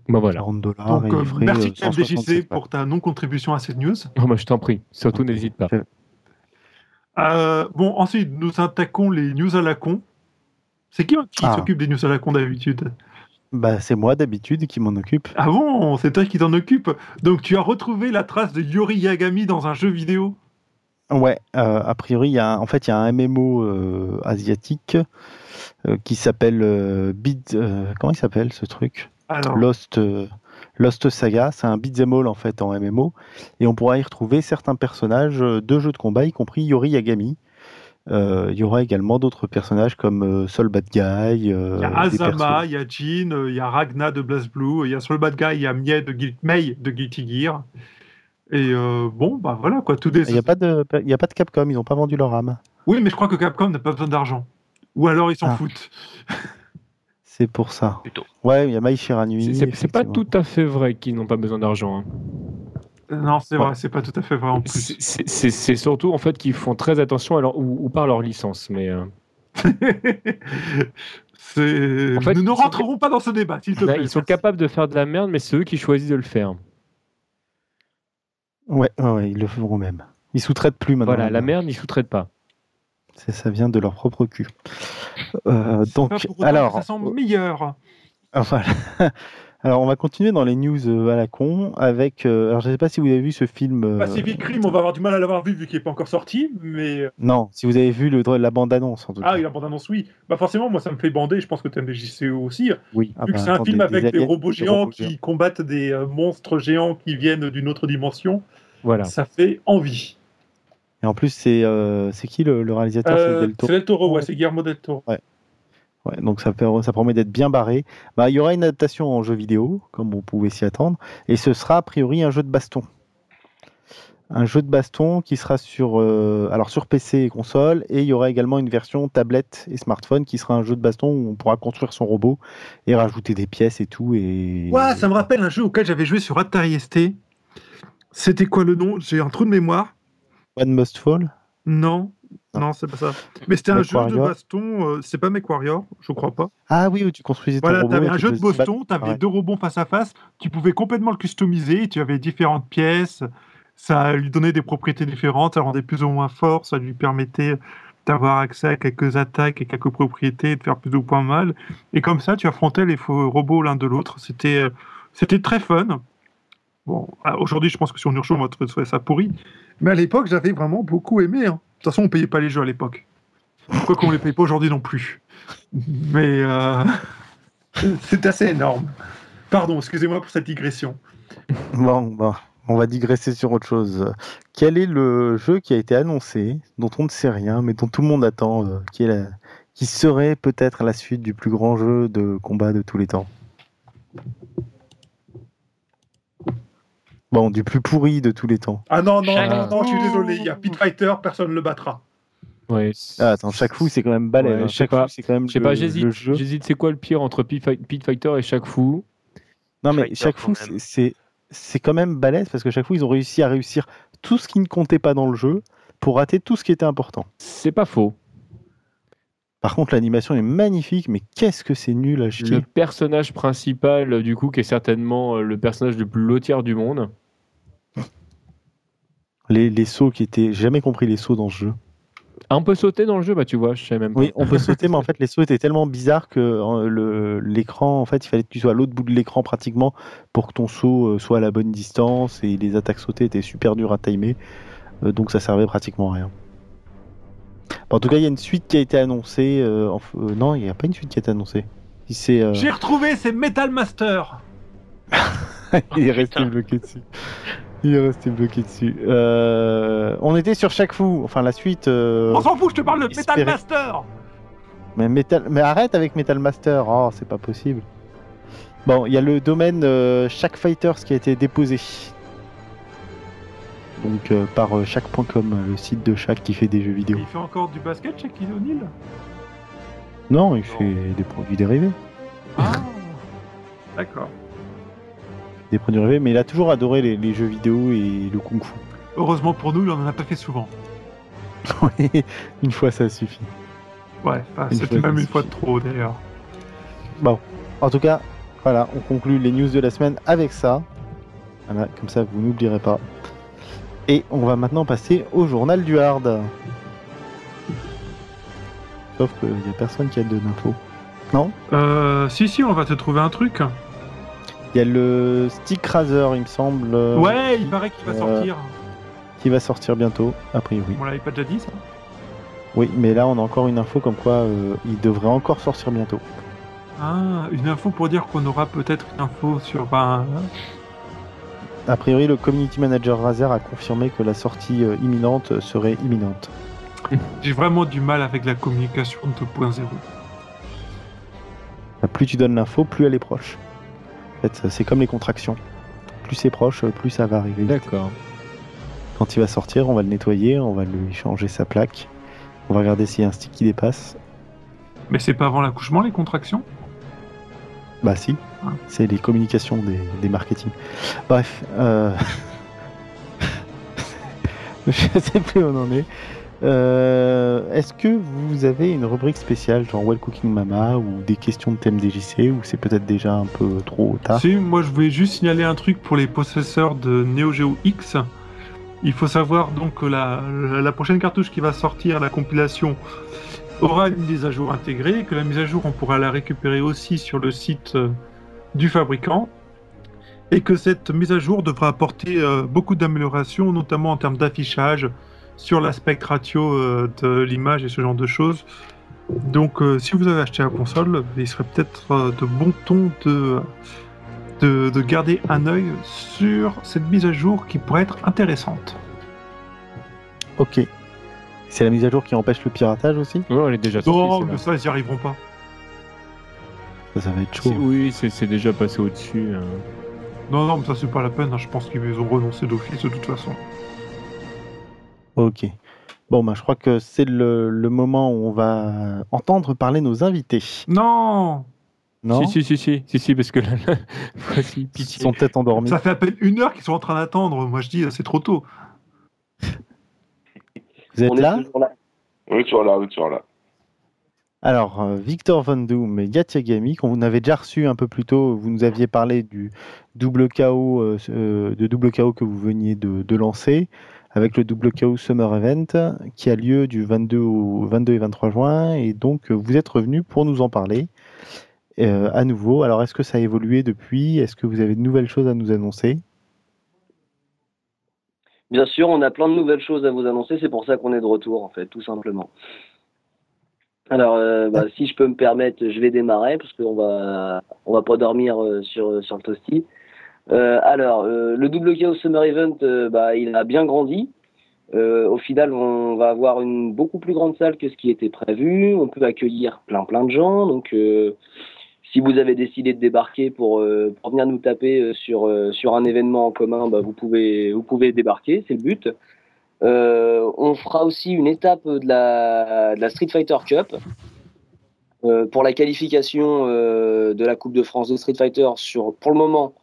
Bah voilà. 40 dollars. Donc, euh, merci MDJC pour ta non-contribution à cette news. Oh, bah, je t'en prie, surtout n'hésite pas. Euh, bon, ensuite, nous attaquons les news à la con. C'est qui qui ah. s'occupe des news à la con d'habitude? Bah, c'est moi d'habitude qui m'en occupe. Ah bon? C'est toi qui t'en occupe Donc tu as retrouvé la trace de Yori Yagami dans un jeu vidéo? Ouais, euh, a priori, il y a, en fait, il y a un MMO euh, asiatique euh, qui s'appelle Beat. comment il s'appelle ce truc? Lost, Lost Saga. C'est un beat'em all en fait en MMO, et on pourra y retrouver certains personnages de jeux de combat, y compris Yori Yagami. Il y aura également d'autres personnages comme Sol Bad Guy. Il y a Azama, il y a Jin, il y a Ragna de BlazBlue, il y a Sol Bad Guy, il y a Mei de, Mei de Guilty Gear. Et euh, bon, bah voilà quoi, tout des. Il n'y a, pas de, y a pas de Capcom, ils n'ont pas vendu leur âme. Oui, mais je crois que Capcom n'a pas besoin d'argent. Ou alors ils s'en Ah. foutent. C'est pour ça. Plutôt. Ouais, il y a Mai Shiranui. C'est- pas tout à fait vrai qu'ils n'ont pas besoin d'argent. hein. Non, c'est Ouais. vrai, c'est pas tout à fait vrai en plus. C'est- surtout en fait qu'ils font très attention à leur, ou, ou par leur licence. Mais euh, En fait, Nous ne rentrerons pas dans ce débat, s'il te là, plaît. ils sont capables de faire de la merde, mais c'est eux qui choisissent de le faire. Ouais, ouais, ouais, ils le feront même. Ils sous-traitent plus maintenant. Voilà, la merde, ils sous-traitent pas. C'est- Ça vient de leur propre cul. Euh, pas donc, pour alors, ça sent meilleur. Ah, voilà. Alors, on va continuer dans les news euh, à la con avec. euh, alors, je ne sais pas si vous avez vu ce film. euh, Pacific Rim, on va avoir du mal à l'avoir vu vu qu'il n'est pas encore sorti, mais. Non, si vous avez vu le, la bande-annonce en tout cas. Ah, oui, la bande-annonce, oui. Bah forcément, moi ça me fait bander, je pense que TMDJC aussi. oui. Ah Vu que bah, c'est un film avec des robots des géants qui combattent des euh, monstres géants qui viennent d'une autre dimension, Voilà. ça fait envie. Et en plus, c'est euh, qui le, le réalisateur? Euh, C'est Del Toro. c'est Del Toro, ouais, c'est Guillermo Del Toro. Ouais, donc ça, promet d'être bien barré. Bah, il y aura une adaptation en jeu vidéo, comme on pouvait s'y attendre, et ce sera a priori un jeu de baston. Un jeu de baston qui sera sur, euh, alors sur PC et console, et il y aura également une version tablette et smartphone qui sera un jeu de baston où on pourra construire son robot et rajouter des pièces et tout. Et... Ouais, ça me rappelle un jeu auquel j'avais joué sur Atari ST. C'était quoi le nom? J'ai un trou de mémoire. One Must Fall? Non, Non. non, c'est pas ça. Mais c'était un jeu de baston, euh, c'est pas MechWarrior, je crois pas. Ah oui, où tu construisais ton Voilà, t'avais un jeu de baston, t'avais Ouais. deux robots face à face, tu pouvais complètement le customiser, tu avais différentes pièces, ça lui donnait des propriétés différentes, ça rendait plus ou moins fort, ça lui permettait d'avoir accès à quelques attaques et quelques propriétés de faire plus ou moins mal. Et comme ça, tu affrontais les faux robots l'un de l'autre. C'était euh, c'était très fun. Bon, ah, aujourd'hui, je pense que sur Nurcho, on ça pourri. Mais à l'époque, j'avais vraiment beaucoup aimé. hein. De toute façon, on payait pas les jeux à l'époque. Quoi qu'on les paye pas aujourd'hui non plus. Mais euh, c'est assez énorme. Pardon, excusez-moi pour cette digression. Bon, bon, on va digresser sur autre chose. Quel est le jeu qui a été annoncé, dont on ne sait rien, mais dont tout le monde attend, euh, qui, est la- qui serait peut-être la suite du plus grand jeu de combat de tous les temps? Bon, du plus pourri de tous les temps. Ah non, non, Chaque- non, non, je suis désolé. Il y a Pit Fighter, personne ne le battra. Ouais. Ah, attends, chaque fou, c'est quand même balèze. Ouais, hein. je sais chaque pas. c'est quand même Je sais le, pas, j'hésite. jeu. J'hésite, c'est quoi le pire entre Pit, Fight- Pit Fighter et chaque fou? Non, mais Fighter, chaque fou, c'est- quand même balèze parce que chaque fou, ils ont réussi à réussir tout ce qui ne comptait pas dans le jeu pour rater tout ce qui était important. C'est pas faux. Par contre, l'animation est magnifique, mais qu'est-ce que c'est nul à chier. Le personnage principal, du coup, qui est certainement euh, le personnage le plus lotière du monde. Les, les sauts qui étaient. J'ai jamais compris les sauts dans ce jeu. Ah, on peut sauter dans le jeu, bah tu vois, je sais même pas. Oui, on peut sauter, mais en fait, les sauts étaient tellement bizarres que euh, l'écran, en fait, il fallait que tu sois à l'autre bout de l'écran pratiquement pour que ton saut euh, soit à la bonne distance et les attaques sautées étaient super dures à timer, euh, donc ça servait pratiquement à rien. en tout cas, il y a une suite qui a été annoncée. non, il n'y a pas une suite qui a été annoncée. J'ai retrouvé, c'est Metal Master. il est resté bloqué dessus. Il est resté bloqué dessus. Euh, on était sur chaque fou. Enfin, la suite. Euh, on s'en fout, je te parle de Metal Master mais, Metal... mais arrête avec Metal Master. Oh, c'est pas possible. Bon, il y a le domaine euh, Chaque Fighters qui a été déposé. Donc, par chaque.com, le site de chaque qui fait des jeux vidéo. Il fait encore du basket, chez O'Neill Non, il fait des produits dérivés. Ah D'accord des produits dérivés, mais il a toujours adoré les, jeux vidéo et le kung fu. Heureusement pour nous, il en a pas fait souvent. oui, une fois ça suffit. Ouais, c'était même une fois de trop d'ailleurs. Bon, en tout cas, voilà, on conclut les news de la semaine avec ça. Voilà, comme ça vous n'oublierez pas. Et on va maintenant passer au journal du hard. Sauf qu'il n'y a personne qui a de l'info. Non? Euh, si, si, on va te trouver un truc. Il y a le Stick Razer, il me semble. Ouais, il paraît qu'il va euh, sortir. Qui va sortir bientôt, a priori. On l'avait pas déjà dit ça Oui, mais là on a encore une info comme quoi euh, il devrait encore sortir bientôt. Ah, une info pour dire qu'on aura peut-être une info sur. Ben, a priori, le community manager Razer a confirmé que la sortie euh, imminente serait imminente. J'ai vraiment du mal avec la communication 2.0. Plus tu donnes l'info, plus elle est proche. En fait, c'est comme les contractions. Plus c'est proche, plus ça va arriver. D'accord. Quand il va sortir, on va le nettoyer, on va lui changer sa plaque. On va regarder s'il y a un stick qui dépasse. Mais c'est pas avant l'accouchement les contractions? Bah si. Ah. C'est les communications des, marketing. Bref. Euh... Je sais plus où on en est. Euh, est-ce que vous avez une rubrique spéciale, genre Well Cooking Mama, ou des questions de thème DJC, ou c'est peut-être déjà un peu trop tard Si, moi je voulais juste signaler un truc pour les possesseurs de Neo Geo X. Il faut savoir donc que la, la prochaine cartouche qui va sortir, la compilation, aura une mise à jour intégrée, que la mise à jour on pourra la récupérer aussi sur le site euh, du fabricant, et que cette mise à jour devra apporter euh, beaucoup d'améliorations, notamment en termes d'affichage, sur l'aspect ratio euh, de l'image et ce genre de choses. Donc, euh, si vous avez acheté la console, il serait peut-être euh, de bon ton de, de, garder un œil sur cette mise à jour qui pourrait être intéressante. Ok. C'est la mise à jour qui empêche le piratage aussi? Oui, elle est déjà sortie. Non, mais ça, ils n'y arriveront pas. Ça, va être chaud. Oui, c'est déjà passé au-dessus. Hein. Non, non, mais ça, c'est pas la peine. Hein. Je pense qu'ils ont renoncé d'office de toute façon. Ok. Bon, bah, je crois que c'est le, moment où on va entendre parler nos invités. Non Non Si, si, si, si, si, parce que là, voici, Ils sont peut-être endormis. Ça fait à peine une heure qu'ils sont en train d'attendre. Moi, je dis, c'est trop tôt. Vous êtes là, Oui, tu es là, oui, tu es là. Alors, euh, Victor Van Doom et Gatia Gami, qu'on vous avait déjà reçu un peu plus tôt, vous nous aviez parlé du double KO, euh, euh, de double KO que vous veniez de lancer avec le double KO Summer Event qui a lieu du 22 au 22 et 23 juin. Et donc, vous êtes revenu pour nous en parler euh, à nouveau. Alors, est-ce que ça a évolué depuis? Est-ce que vous avez de nouvelles choses à nous annoncer? Bien sûr, on a plein de nouvelles choses à vous annoncer. C'est pour ça qu'on est de retour, en fait, tout simplement. Alors, euh, bah, si je peux me permettre, je vais démarrer parce qu'on va, on va pas dormir euh, sur, sur le toasty. Euh, alors, euh, le double chaos Summer Event, euh, bah, il a bien grandi. au final, on va avoir une beaucoup plus grande salle que ce qui était prévu. On peut accueillir plein plein de gens. Donc, si vous avez décidé de débarquer pour, pour venir nous taper sur, sur un événement en commun, bah, vous, pouvez, vous pouvez débarquer, c'est le but. on fera aussi une étape de la, de la Street Fighter Cup. pour la qualification de la Coupe de France de Street Fighter sur, pour le moment,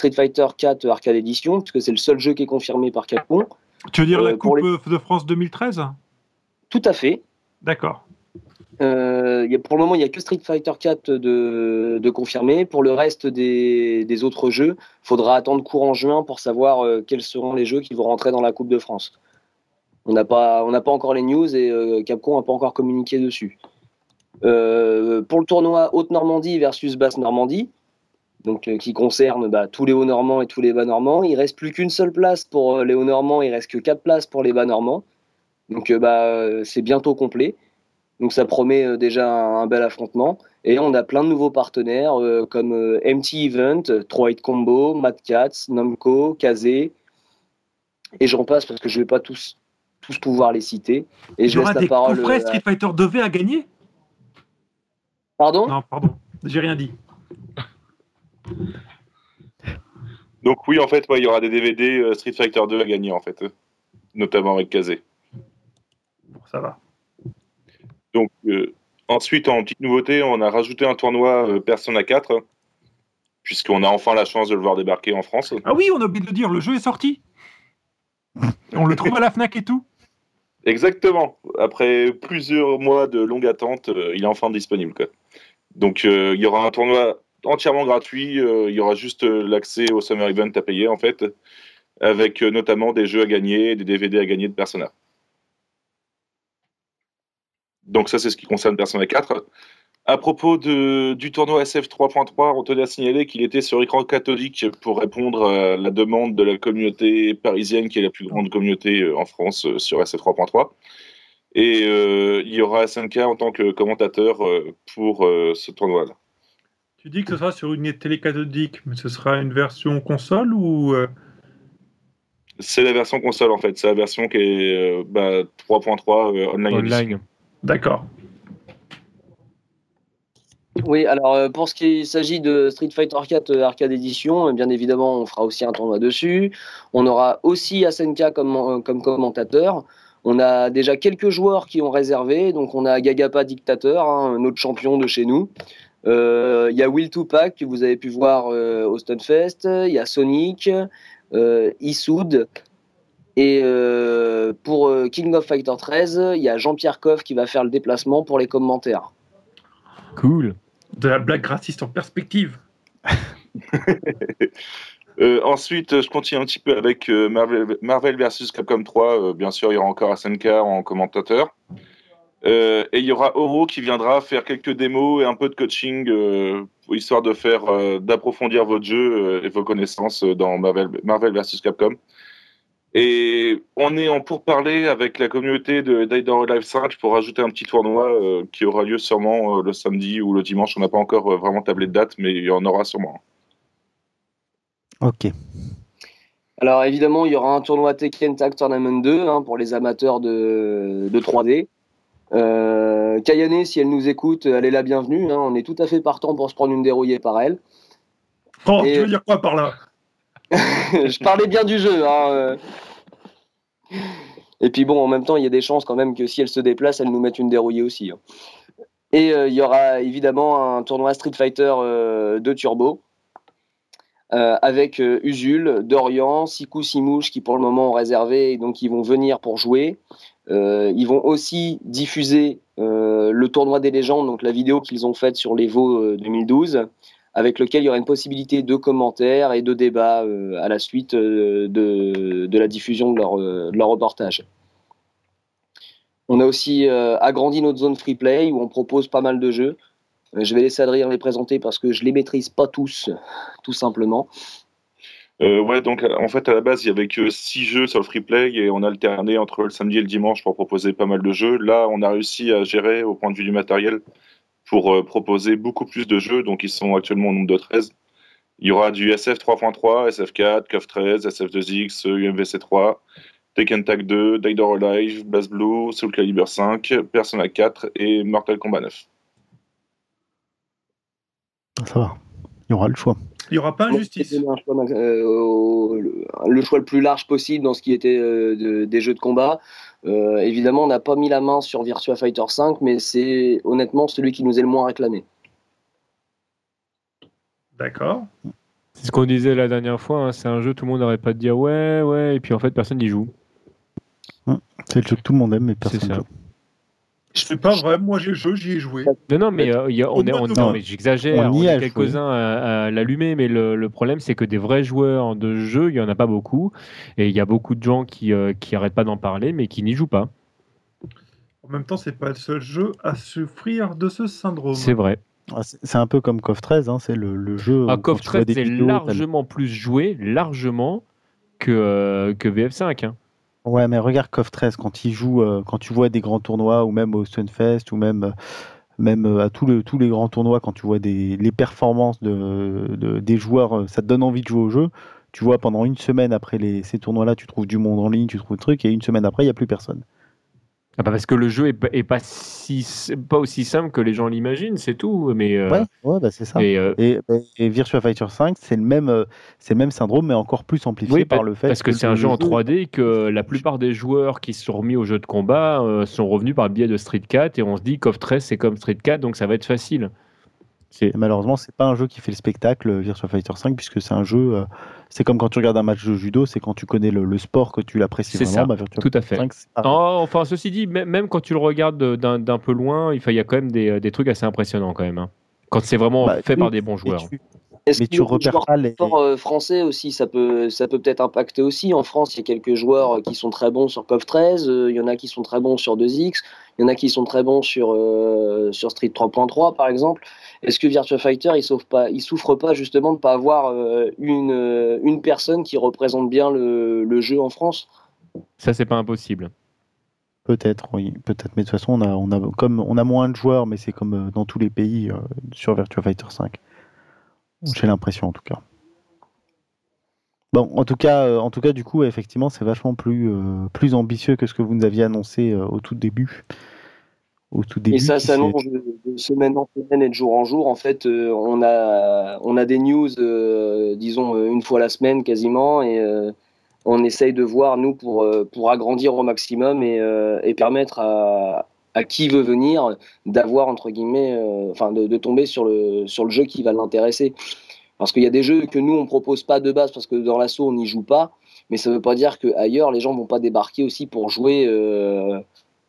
Street Fighter 4 Arcade Edition, puisque c'est le seul jeu qui est confirmé par Capcom. Tu veux dire la euh, Coupe de France 2013 Tout à fait. D'accord. Euh, pour le moment, il n'y a que Street Fighter 4 de, de confirmé. Pour le reste des, autres jeux, il faudra attendre courant juin pour savoir euh, quels seront les jeux qui vont rentrer dans la Coupe de France. On n'a pas, on pas encore les news et Capcom n'a pas encore communiqué dessus. pour le tournoi Haute-Normandie versus Basse-Normandie, donc qui concerne bah, tous les Hauts-Normands et tous les Bas-Normands, il reste plus qu'une seule place pour les Hauts-Normands, il reste que quatre places pour les Bas-Normands. Donc bah, c'est bientôt complet. Donc ça promet euh, déjà un, bel affrontement. Et on a plein de nouveaux partenaires euh, comme euh, MT Event, Troy Combo, Mad Cats, Namco, Kazé. Et j'en passe parce que je ne vais pas tous, tous pouvoir les citer. Et je laisse la parole. Street Fighter 2V a gagné Pardon? Non, pardon, j'ai rien dit. Donc oui, en fait, il y aura des DVD Street Fighter 2 à gagner, en fait, notamment avec Kazé. Bon, ça va. Donc, euh, ensuite, en petite nouveauté, on a rajouté un tournoi euh, Persona 4, puisqu'on a enfin la chance de le voir débarquer en France. Ah oui, on a oublié de le dire, le jeu est sorti. on le trouve à la Fnac et tout. Exactement. Après plusieurs mois de longue attente, euh, il est enfin disponible. Donc, il y aura un tournoi entièrement gratuit. il y aura juste l'accès au Summer Event à payer, en fait, avec notamment des jeux à gagner, des DVD à gagner de Persona. Donc ça, c'est ce qui concerne Persona 4. À propos du tournoi SF 3.3, on tenait à signaler qu'il était sur écran catholique pour répondre à la demande de la communauté parisienne, qui est la plus grande communauté euh, en France euh, sur SF 3.3. Et euh, il y aura SNK en tant que commentateur pour ce tournoi-là. Tu dis que ce sera sur une télé cathodique, mais ce sera une version console ou C'est la version console en fait. C'est la version qui est 3.3 bah, online. online. D'accord. Oui, alors euh, pour ce qui s'agit de Street Fighter 4 euh, Arcade Edition, bien évidemment, on fera aussi un tournoi dessus. On aura aussi SNK comme, euh, comme commentateur. On a déjà quelques joueurs qui ont réservé. Donc on a Gagapa Dictateur, hein, un autre champion de chez nous. Il y a Will Tupac que vous avez pu voir au Stunfest. Il y a Sonic, Isoud, et euh, pour euh, King of Fighter 13, il y a Jean-Pierre Coff qui va faire le déplacement pour les commentaires. Cool. De la blague raciste en perspective. Euh, ensuite, je continue un petit peu avec Marvel, Marvel vs Capcom 3. bien sûr, il y aura encore SNK en commentateur. Et il y aura Oro qui viendra faire quelques démos et un peu de coaching, histoire de faire d'approfondir votre jeu et vos connaissances dans Marvel, Marvel vs Capcom. Et on est en pourparler avec la communauté de Dead or Alive 5 pour rajouter un petit tournoi euh, qui aura lieu sûrement euh, le samedi ou le dimanche. On n'a pas encore euh, vraiment tablé de date, mais il y en aura sûrement. Ok. Alors évidemment, il y aura un tournoi Tekken Tag Tournament 2 hein, pour les amateurs de, 3D. Kayane, si elle nous écoute, elle est la bienvenue. Hein. On est tout à fait partant pour se prendre une dérouillée par elle. Oh, tu veux dire quoi par là? Je parlais bien du jeu. Hein, euh. Et puis bon, en même temps, il y a des chances quand même que si elle se déplace, elle nous mette une dérouillée aussi. Hein. Et euh, il y aura évidemment un tournoi Street Fighter 2 euh, Turbo avec Usul, Dorian, Siku Simouche qui pour le moment ont réservé et donc ils vont venir pour jouer. Ils vont aussi diffuser le tournoi des légendes, donc la vidéo qu'ils ont faite sur l'Evo 2012 avec lequel il y aura une possibilité de commentaires et de débats euh, à la suite euh, de, la diffusion de leur, euh, leur, reportage. On a aussi agrandi notre zone free play où on propose pas mal de jeux. je vais laisser Adrien les présenter parce que je les maîtrise pas tous, tout simplement. Ouais, donc en fait à la base il y avait que 6 jeux sur le free play et on alternait entre le samedi et le dimanche pour proposer pas mal de jeux. Là on a réussi à gérer au point de vue du matériel pour euh, proposer beaucoup plus de jeux. Donc, ils sont actuellement au nombre de 13. Il y aura du SF 3.3, SF4, CoF 13, SF2X, UMVC3, Tekken Tag 2, Dead Alive, Bass Blue, Soul Calibur 5, Persona 4 et Mortal Kombat 9. Ça va, il y aura le choix. Il n'y aura pas injustice. Euh, le choix le plus large possible dans ce qui était euh, des jeux de combat. Euh, évidemment, on n'a pas mis la main sur Virtua Fighter 5, mais c'est honnêtement celui qui nous est le moins réclamé. D'accord. C'est ce qu'on disait la dernière fois, hein, c'est un jeu, tout le monde n'arrête pas de dire ouais, ouais, et puis en fait, personne n'y joue. Hum, c'est le jeu que tout le monde aime, mais personne n'y joue. Je sais pas vrai, moi j'ai jeu, j'y ai joué. Non, non, mais euh, y a, on, est, on, non, mais j'exagère, on, y a quelques-uns à, à l'allumer, mais le, le problème c'est que des vrais joueurs de jeu, il y en a pas beaucoup, et il y a beaucoup de gens qui euh, qui arrêtent pas d'en parler, mais qui n'y jouent pas. En même temps, c'est pas le seul jeu à souffrir de ce syndrome. C'est vrai. Ah, c'est un peu comme KOF 13, hein, c'est le, le, jeu. Ah, KOF 13 c'est largement plus joué, largement que, euh, que VF5. Hein. Ouais, mais regarde KOF 13 quand il joue, euh, quand tu vois des grands tournois ou même au Stunfest ou même euh, même euh, à tous, le, tous les grands tournois, quand tu vois les performances de, de, des joueurs, ça te donne envie de jouer au jeu. Tu vois, pendant une semaine après ces tournois-là, tu trouves du monde en ligne, tu trouves le truc, et une semaine après, il n'y a plus personne. Ah bah parce que le jeu est, est, pas si pas aussi simple que les gens l'imaginent, c'est tout. Mais euh... ouais, ouais bah c'est ça. Et, euh... et, et, Virtua Fighter 5, c'est le même euh, c'est le même syndrome, mais encore plus amplifié oui, par le fait parce que, que c'est un jeu en 3D que la plupart des joueurs qui se sont remis au jeu de combat euh, sont revenus par le biais de Street 4 et on se dit qu'Off 13 c'est comme Street 4 donc ça va être facile. Malheureusement, c'est pas un jeu qui fait le spectacle Virtua Fighter 5 puisque c'est un jeu. Euh, c'est comme quand tu regardes un match de judo, c'est quand tu connais le, le sport que tu l'apprécies vraiment. Ça, bah, tout à fait. 5, oh, enfin, ceci dit, même quand tu le regardes d'un peu loin, il y a quand même des, des, trucs assez impressionnants quand même. Hein. Quand c'est vraiment bah, fait par des bons joueurs. Tu... Mais tu repères pas les sports français aussi, ça peut ça peut peut-être impacter aussi. En France, il y a quelques joueurs qui sont très bons sur KOF 13, il y en a qui sont très bons sur 2X, il y en a qui sont très bons sur euh, sur Street 3.3 par exemple. Est-ce que Virtua Fighter, il souffre pas, il souffre pas justement de pas avoir euh, une, euh, une personne qui représente bien le, le jeu en France? Ça, c'est pas impossible. Peut-être, oui, peut-être. Mais de toute façon, on a, on a, comme, on a moins de joueurs, mais c'est comme euh, dans tous les pays sur Virtua Fighter 5. J'ai l'impression, en tout cas. Bon, en tout cas, en tout cas, du coup, effectivement, c'est vachement plus, plus ambitieux que ce que vous nous aviez annoncé au tout début tout début. Et ça s'annonce de, semaine en semaine et de jour en jour. En fait, euh, on, a, on a des news, euh, disons, euh, une fois la semaine quasiment, et on essaye de voir, nous, pour, pour agrandir au maximum et, et permettre à, à, qui veut venir d'avoir, entre guillemets, enfin, de, tomber sur le, sur le jeu qui va l'intéresser. Parce qu'il y a des jeux que nous, on propose pas de base parce que dans l'assaut, on n'y joue pas. Mais ça veut pas dire qu'ailleurs, les gens vont pas débarquer aussi pour jouer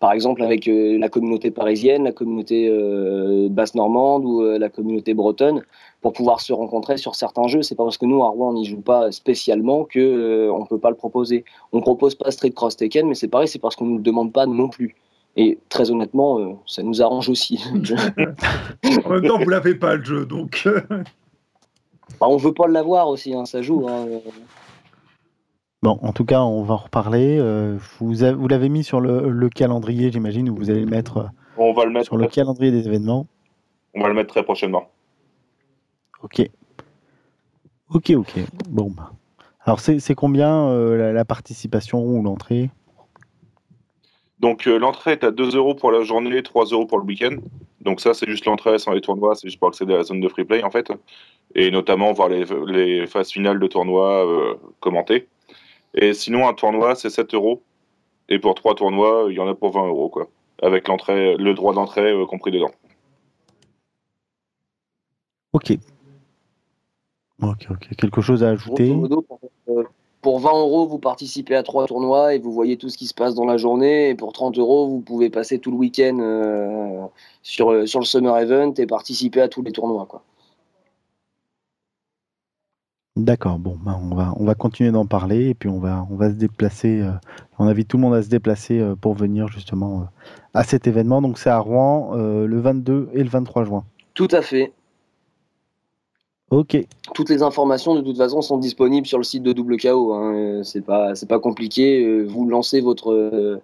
par exemple avec euh, la communauté parisienne, la communauté euh, basse normande ou euh, la communauté bretonne, pour pouvoir se rencontrer sur certains jeux. C'est pas parce que nous à Rouen on n'y joue pas spécialement que on peut pas le proposer. On propose pas Street Cross Tekken, mais c'est pareil, c'est parce qu'on nous le demande pas non plus. Et très honnêtement, ça nous arrange aussi. en même temps, vous l'avez pas le jeu, donc. bah, on veut pas l'avoir aussi, hein, ça joue. Hein. Bon, en tout cas, on va en reparler. Euh, vous, vous l'avez mis sur le, le calendrier, j'imagine, ou vous allez le mettre, euh, on va le mettre sur le calendrier des événements. On va le mettre très prochainement. Ok. Ok, ok. Bon. Bah. Alors, c'est combien euh, la, la, participation ou l'entrée? Donc, euh, l'entrée est à 2 euros pour la journée, 3 euros pour le week-end. Donc, ça, c'est juste l'entrée sans les tournois, c'est juste pour accéder à la zone de free play, en fait. Et notamment voir les, les phases finales de tournois euh, commentées. Et sinon, un tournoi, c'est 7 euros. Et pour trois tournois, il y en a pour 20 euros, quoi. Avec l'entrée, le droit d'entrée euh, compris dedans. Ok. Ok, ok. Quelque chose à ajouter? Pour 20 euros, vous participez à trois tournois et vous voyez tout ce qui se passe dans la journée. Et pour 30 euros, vous pouvez passer tout le week-end euh, sur, euh, sur le Summer Event et participer à tous les tournois. Quoi. D'accord, bon, ben on, va, on va continuer d'en parler et puis on va, on va se déplacer. Euh, on invite tout le monde à se déplacer euh, pour venir justement euh, à cet événement. Donc c'est à Rouen le 22 et le 23 juin. Tout à fait. Ok. Toutes les informations de toute façon sont disponibles sur le site de Double KO. Hein. C'est pas, c'est pas compliqué. Vous lancez votre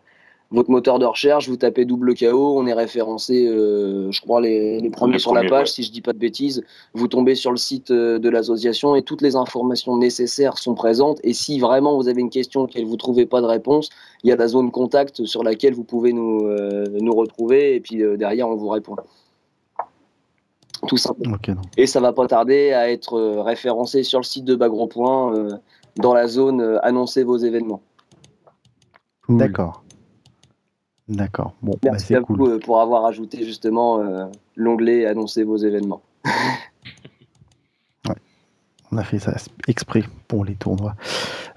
votre moteur de recherche, vous tapez double KO, on est référencé, euh, je crois, les, les premiers sur la page, si je dis pas de bêtises. Vous tombez sur le site euh, de l'association et toutes les informations nécessaires sont présentes. Et si vraiment vous avez une question que vous trouvez pas de réponse, il y a la zone contact sur laquelle vous pouvez nous, euh, nous retrouver et puis euh, derrière on vous répond. Tout simplement. Okay, et ça va pas tarder à être référencé sur le site de Bagro Point dans la zone annoncer vos événements. D'accord. D'accord. Bon, bah, Merci à vous euh, pour avoir ajouté justement euh, l'onglet annoncer vos événements. ouais. On a fait ça exprès pour les tournois.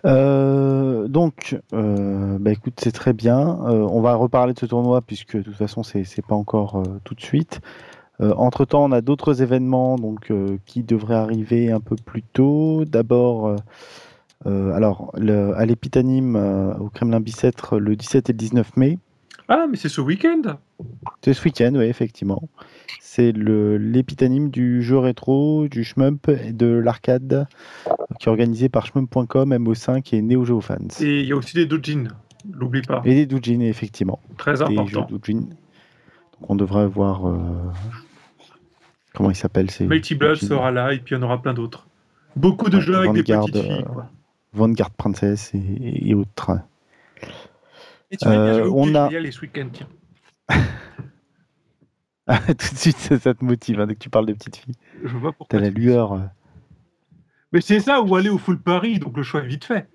Euh, donc, bah, écoute, c'est très bien. on va reparler de ce tournoi puisque de toute façon, c'est pas encore tout de suite. Entre temps, on a d'autres événements donc qui devraient arriver un peu plus tôt. D'abord, alors à l'Épitanime au Kremlin Bicêtre le 17 et le 19 mai. Ah, mais c'est ce week-end C'est ce week-end, oui, effectivement. C'est l'épitanime du jeu rétro, du shmup et de l'arcade qui est organisé par shmup.com, MO5 et Neo Geo Fans. Et il y a aussi des doujins, n'oublie pas. Et des doujins, effectivement. Très important. Donc on devrait voir. Comment il s'appelle Mighty Blood sera là et puis il y en aura plein d'autres. Beaucoup de jeux avec des petites filles. Euh, Vanguard Princess et, et autres. Et tu euh, on a... les ce week-end, tiens. Tout de suite, ça, te motive hein, dès que tu parles de petites filles. Je vois pourquoi. T'as la lueur. Euh. Mais c'est ça, ou aller au full Paris, donc le choix est vite fait.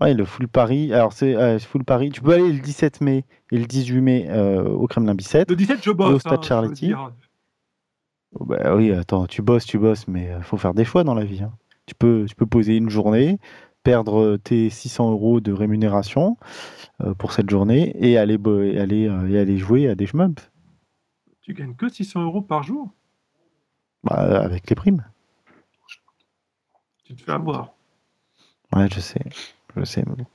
Ouais, le full Paris. Alors, c'est euh, full Paris. Tu peux aller le 17 mai et le 18 mai euh, au Kremlin Bicêtre. Le 17, je bosse. Au Stade hein, Charletti. Oh, bah, oui, attends, tu bosses, tu bosses, mais il faut faire des choix dans la vie. Hein. Tu, peux, tu peux poser une journée, perdre tes 600 euros de rémunération euh, pour cette journée et aller, aller, euh, et aller jouer à des shmups. Tu gagnes que 600 euros par jour? Bah, Avec les primes. Tu te fais avoir. Ouais, je sais.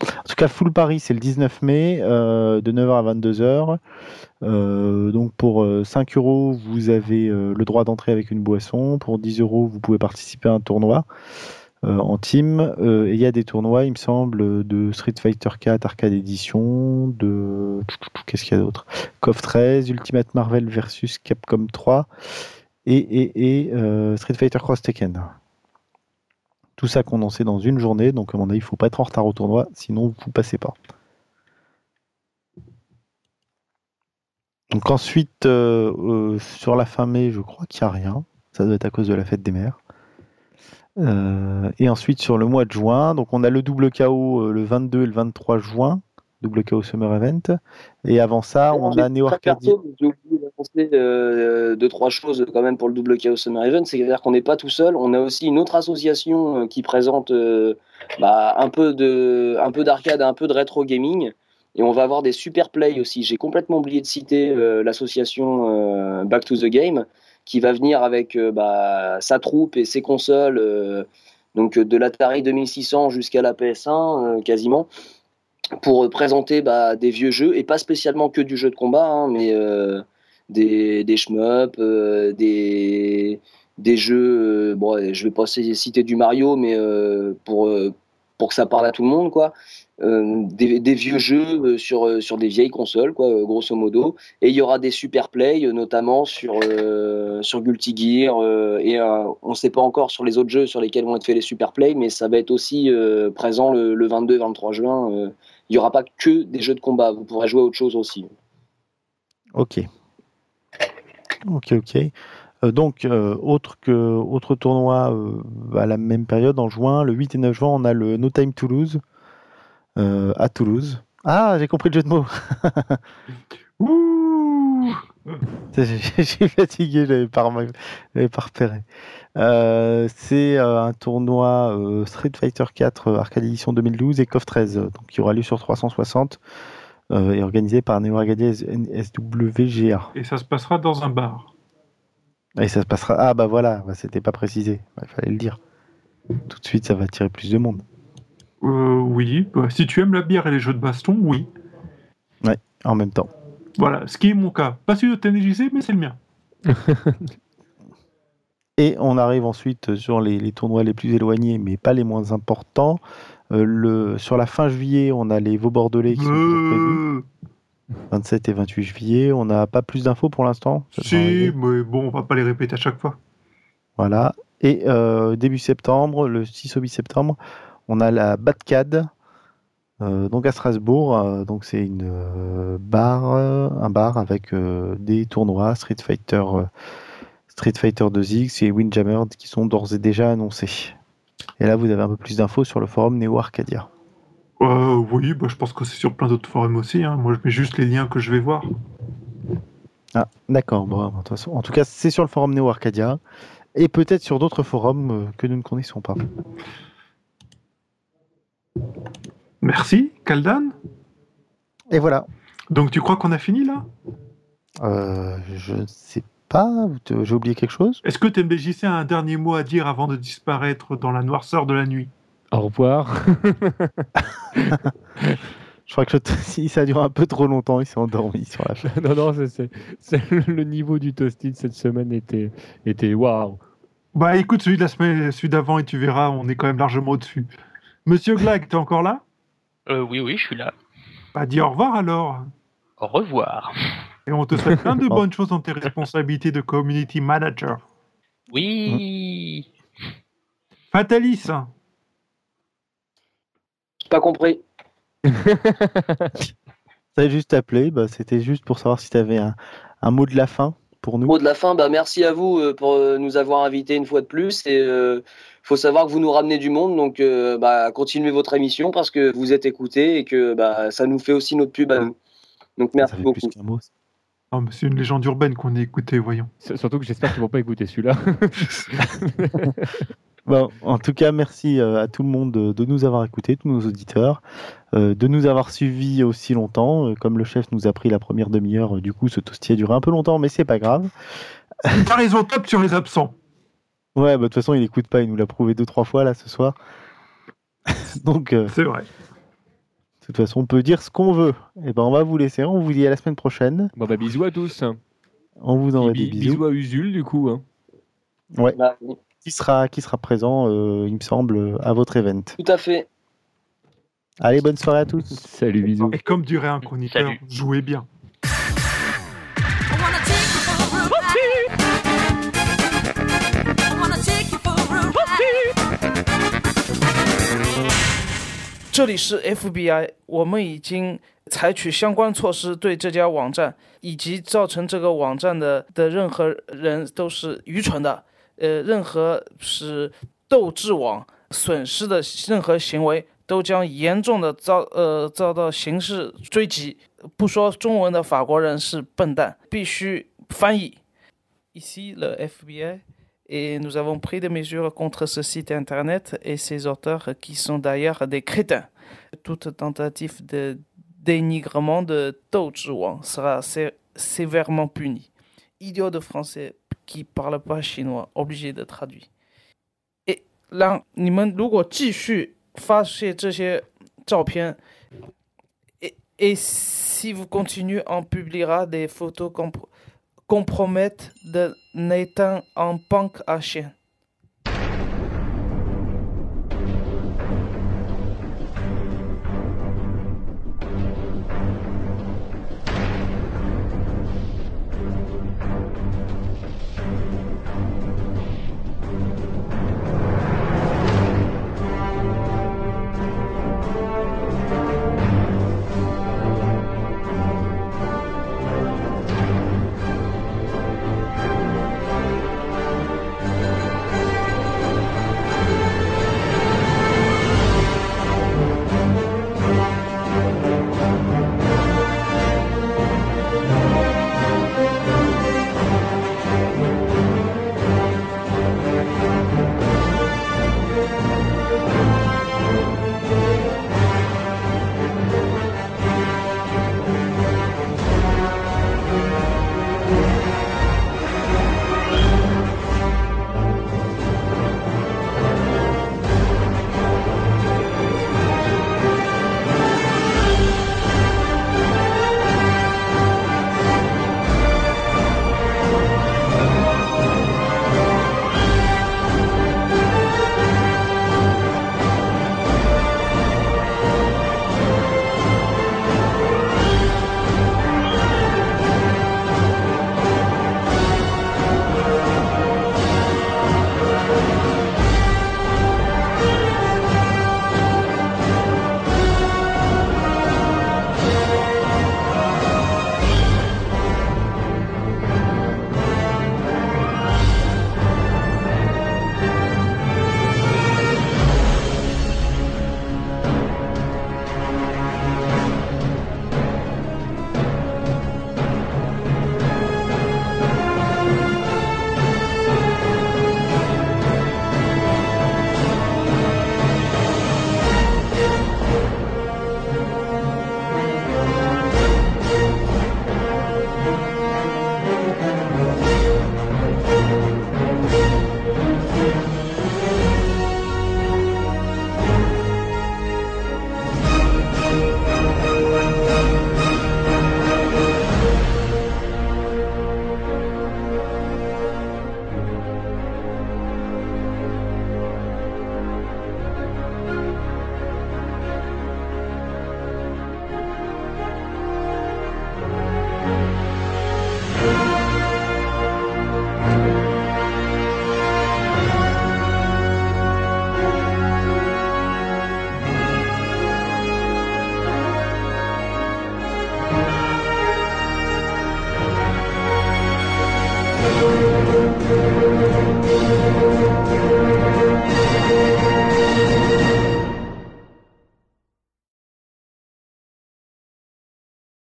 En tout cas, Full Paris, c'est le 19 mai, euh, de 9h à 22h. donc pour 5 euros, vous avez le droit d'entrer avec une boisson. Pour 10 euros, vous pouvez participer à un tournoi. Euh, en team. Euh, il y a des tournois, il me semble, de Street Fighter 4 Arcade Edition, de. Qu'est-ce qu'il y a d'autre? KOF 13, Ultimate Marvel versus Capcom 3 et, euh, Street Fighter Cross Tekken. Tout ça condensé dans une journée, donc à mon avis, il ne faut pas être en retard au tournoi, sinon vous passez pas. Donc ensuite, sur la fin mai, je crois qu'il n'y a rien. Ça doit être à cause de la fête des mères. Euh, et ensuite sur le mois de juin, donc on a le double KO euh, le 22 et le 23 juin, double KO Summer Event. Et avant ça, on a Neo Arcade. J'ai oublié d'annoncer euh, deux trois choses quand même pour le double KO Summer Event, c'est-à-dire qu'on n'est pas tout seul. On a aussi une autre association qui présente bah, un peu de, un peu d'arcade, un peu de rétro gaming. Et on va avoir des super plays aussi. J'ai complètement oublié de citer l'association Back to the Game, qui va venir avec euh, bah, sa troupe et ses consoles, euh, donc de l'Atari 2600 jusqu'à la PS1 euh, quasiment, pour présenter bah, des vieux jeux et pas spécialement que du jeu de combat, hein, mais des, des shmups, des, des jeux. bon, je vais pas citer du Mario, mais pour pour que ça parle à tout le monde, quoi. Euh, des, vieux jeux euh, sur, euh, sur des vieilles consoles, quoi, grosso modo. Et il y aura des super plays, notamment sur, sur Guilty Gear. et on ne sait pas encore sur les autres jeux sur lesquels vont être faits les super plays, mais ça va être aussi présent le, 22-23 juin. il n'y aura pas que des jeux de combat, vous pourrez jouer à autre chose aussi. Ok. Ok, ok. donc, autre, que, autre tournoi à la même période, en juin, le 8 et 9 juin, on a le No Time to Lose, euh, à Toulouse. Ah, j'ai compris le jeu de mots. j'ai fatigué, je l'avais pas, pas repéré. Euh, c'est euh, un tournoi Street Fighter 4 Arcade Edition 2012 et KOF 13, donc qui aura lieu sur 360 et organisé par Neo Arcadia SWGA. Et ça se passera dans un bar. Et ça se passera. Ah bah voilà, bah, c'était pas précisé, il fallait le dire. Tout de suite, ça va attirer plus de monde. Euh, oui, bah, si tu aimes la bière et les jeux de baston, oui. Ouais, en même temps. Voilà, ce qui est mon cas. Pas celui de TNJC, mais c'est le mien. et on arrive ensuite sur les, tournois les plus éloignés, mais pas les moins importants. Euh, le, sur la fin juillet, on a les Vaux Bordelais qui sont prévus. 27 et 28 juillet. On n'a pas plus d'infos pour l'instant. Si, mais bon, on va pas les répéter à chaque fois. Voilà. Et euh, début septembre, le 6 au 8 septembre, on a la Batcade, euh, donc à Strasbourg. Euh, donc c'est une bar, un bar avec des tournois Street Fighter, Street Fighter 2X et Windjammer qui sont d'ores et déjà annoncés. Et là, vous avez un peu plus d'infos sur le forum Neo Arcadia. oui, bah, je pense que c'est sur plein d'autres forums aussi. Hein. Moi, je mets juste les liens que je vais voir. Ah, d'accord. Bon, en tout cas, c'est sur le forum Neo Arcadia et peut-être sur d'autres forums que nous ne connaissons pas. Merci, Kaldan. Et voilà. Donc tu crois qu'on a fini là? Euh, Je ne sais pas. J'ai oublié quelque chose? Est-ce que TMDJC a un dernier mot à dire avant de disparaître dans la noirceur de la nuit? Au revoir. Je crois que si ça dure un peu trop longtemps, il s'est endormi sur la fin. non, non, c'est, le niveau du toasted cette semaine était, était waouh. Bah écoute, celui de la semaine, celui d'avant, et tu verras, on est quand même largement au-dessus. Monsieur Glag, t'es encore là? Euh, Oui, oui, je suis là. Bah dis au revoir alors. Au revoir. Et on te souhaite plein de bonnes choses dans tes responsabilités de community manager. Oui. Fatalis. Pas compris. T'as juste appelé, bah, c'était juste pour savoir si tu avais un, mot de la fin pour nous. Mot de la fin, bah, merci à vous euh, pour euh, nous avoir invités une fois de plus. Et euh, faut savoir que vous nous ramenez du monde, donc bah, continuez votre émission parce que vous êtes écoutés et que bah, ça nous fait aussi notre pub à nous. Donc merci beaucoup. c'est une légende urbaine qu'on a écoutée, voyons. Surtout que j'espère qu'ils vont pas écouter celui-là. Bon, en tout cas, merci euh, à tout le monde de, nous avoir écoutés, tous nos auditeurs, euh, de nous avoir suivis aussi longtemps. Euh, comme le chef nous a pris la première demi-heure, du coup, ce toastie a duré un peu longtemps, mais c'est pas grave. T'as raison, top sur les absents. Ouais, bah, de toute façon, il écoute pas, il nous l'a prouvé deux, trois fois là ce soir. Donc. c'est vrai. De toute façon, on peut dire ce qu'on veut. Et eh ben, on va vous laisser. On vous dit à la semaine prochaine. Bon, bah, bisous à tous. On vous envoie des bisous. Bisous à Usul, du coup. Hein. Ouais. Bah, qui sera, qui sera présent, euh, il me semble, à votre event. Tout à fait. Allez, bonne soirée à tous. Salut, bisous. Et comme dirait un chroniqueur, jouez bien. 这里是 FBI，我们已经采取相关措施，对这家网站以及造成这个网站的的任何人都是愚蠢的。呃，任何使斗智网损失的任何行为，都将严重的遭呃遭到刑事追击。不说中文的法国人是笨蛋，必须翻译。Ici le FBI Et nous avons pris des mesures contre ce site Internet et ses auteurs qui sont d'ailleurs des crétins. Toute tentative de dénigrement de Tao Zhuang sera sévèrement punie. Idiot de français qui parle pas chinois, obligé de traduire. Et là, vous et, et si vous continuez, on publiera des photos compromettantes compromettent de Nathan en punk à chien.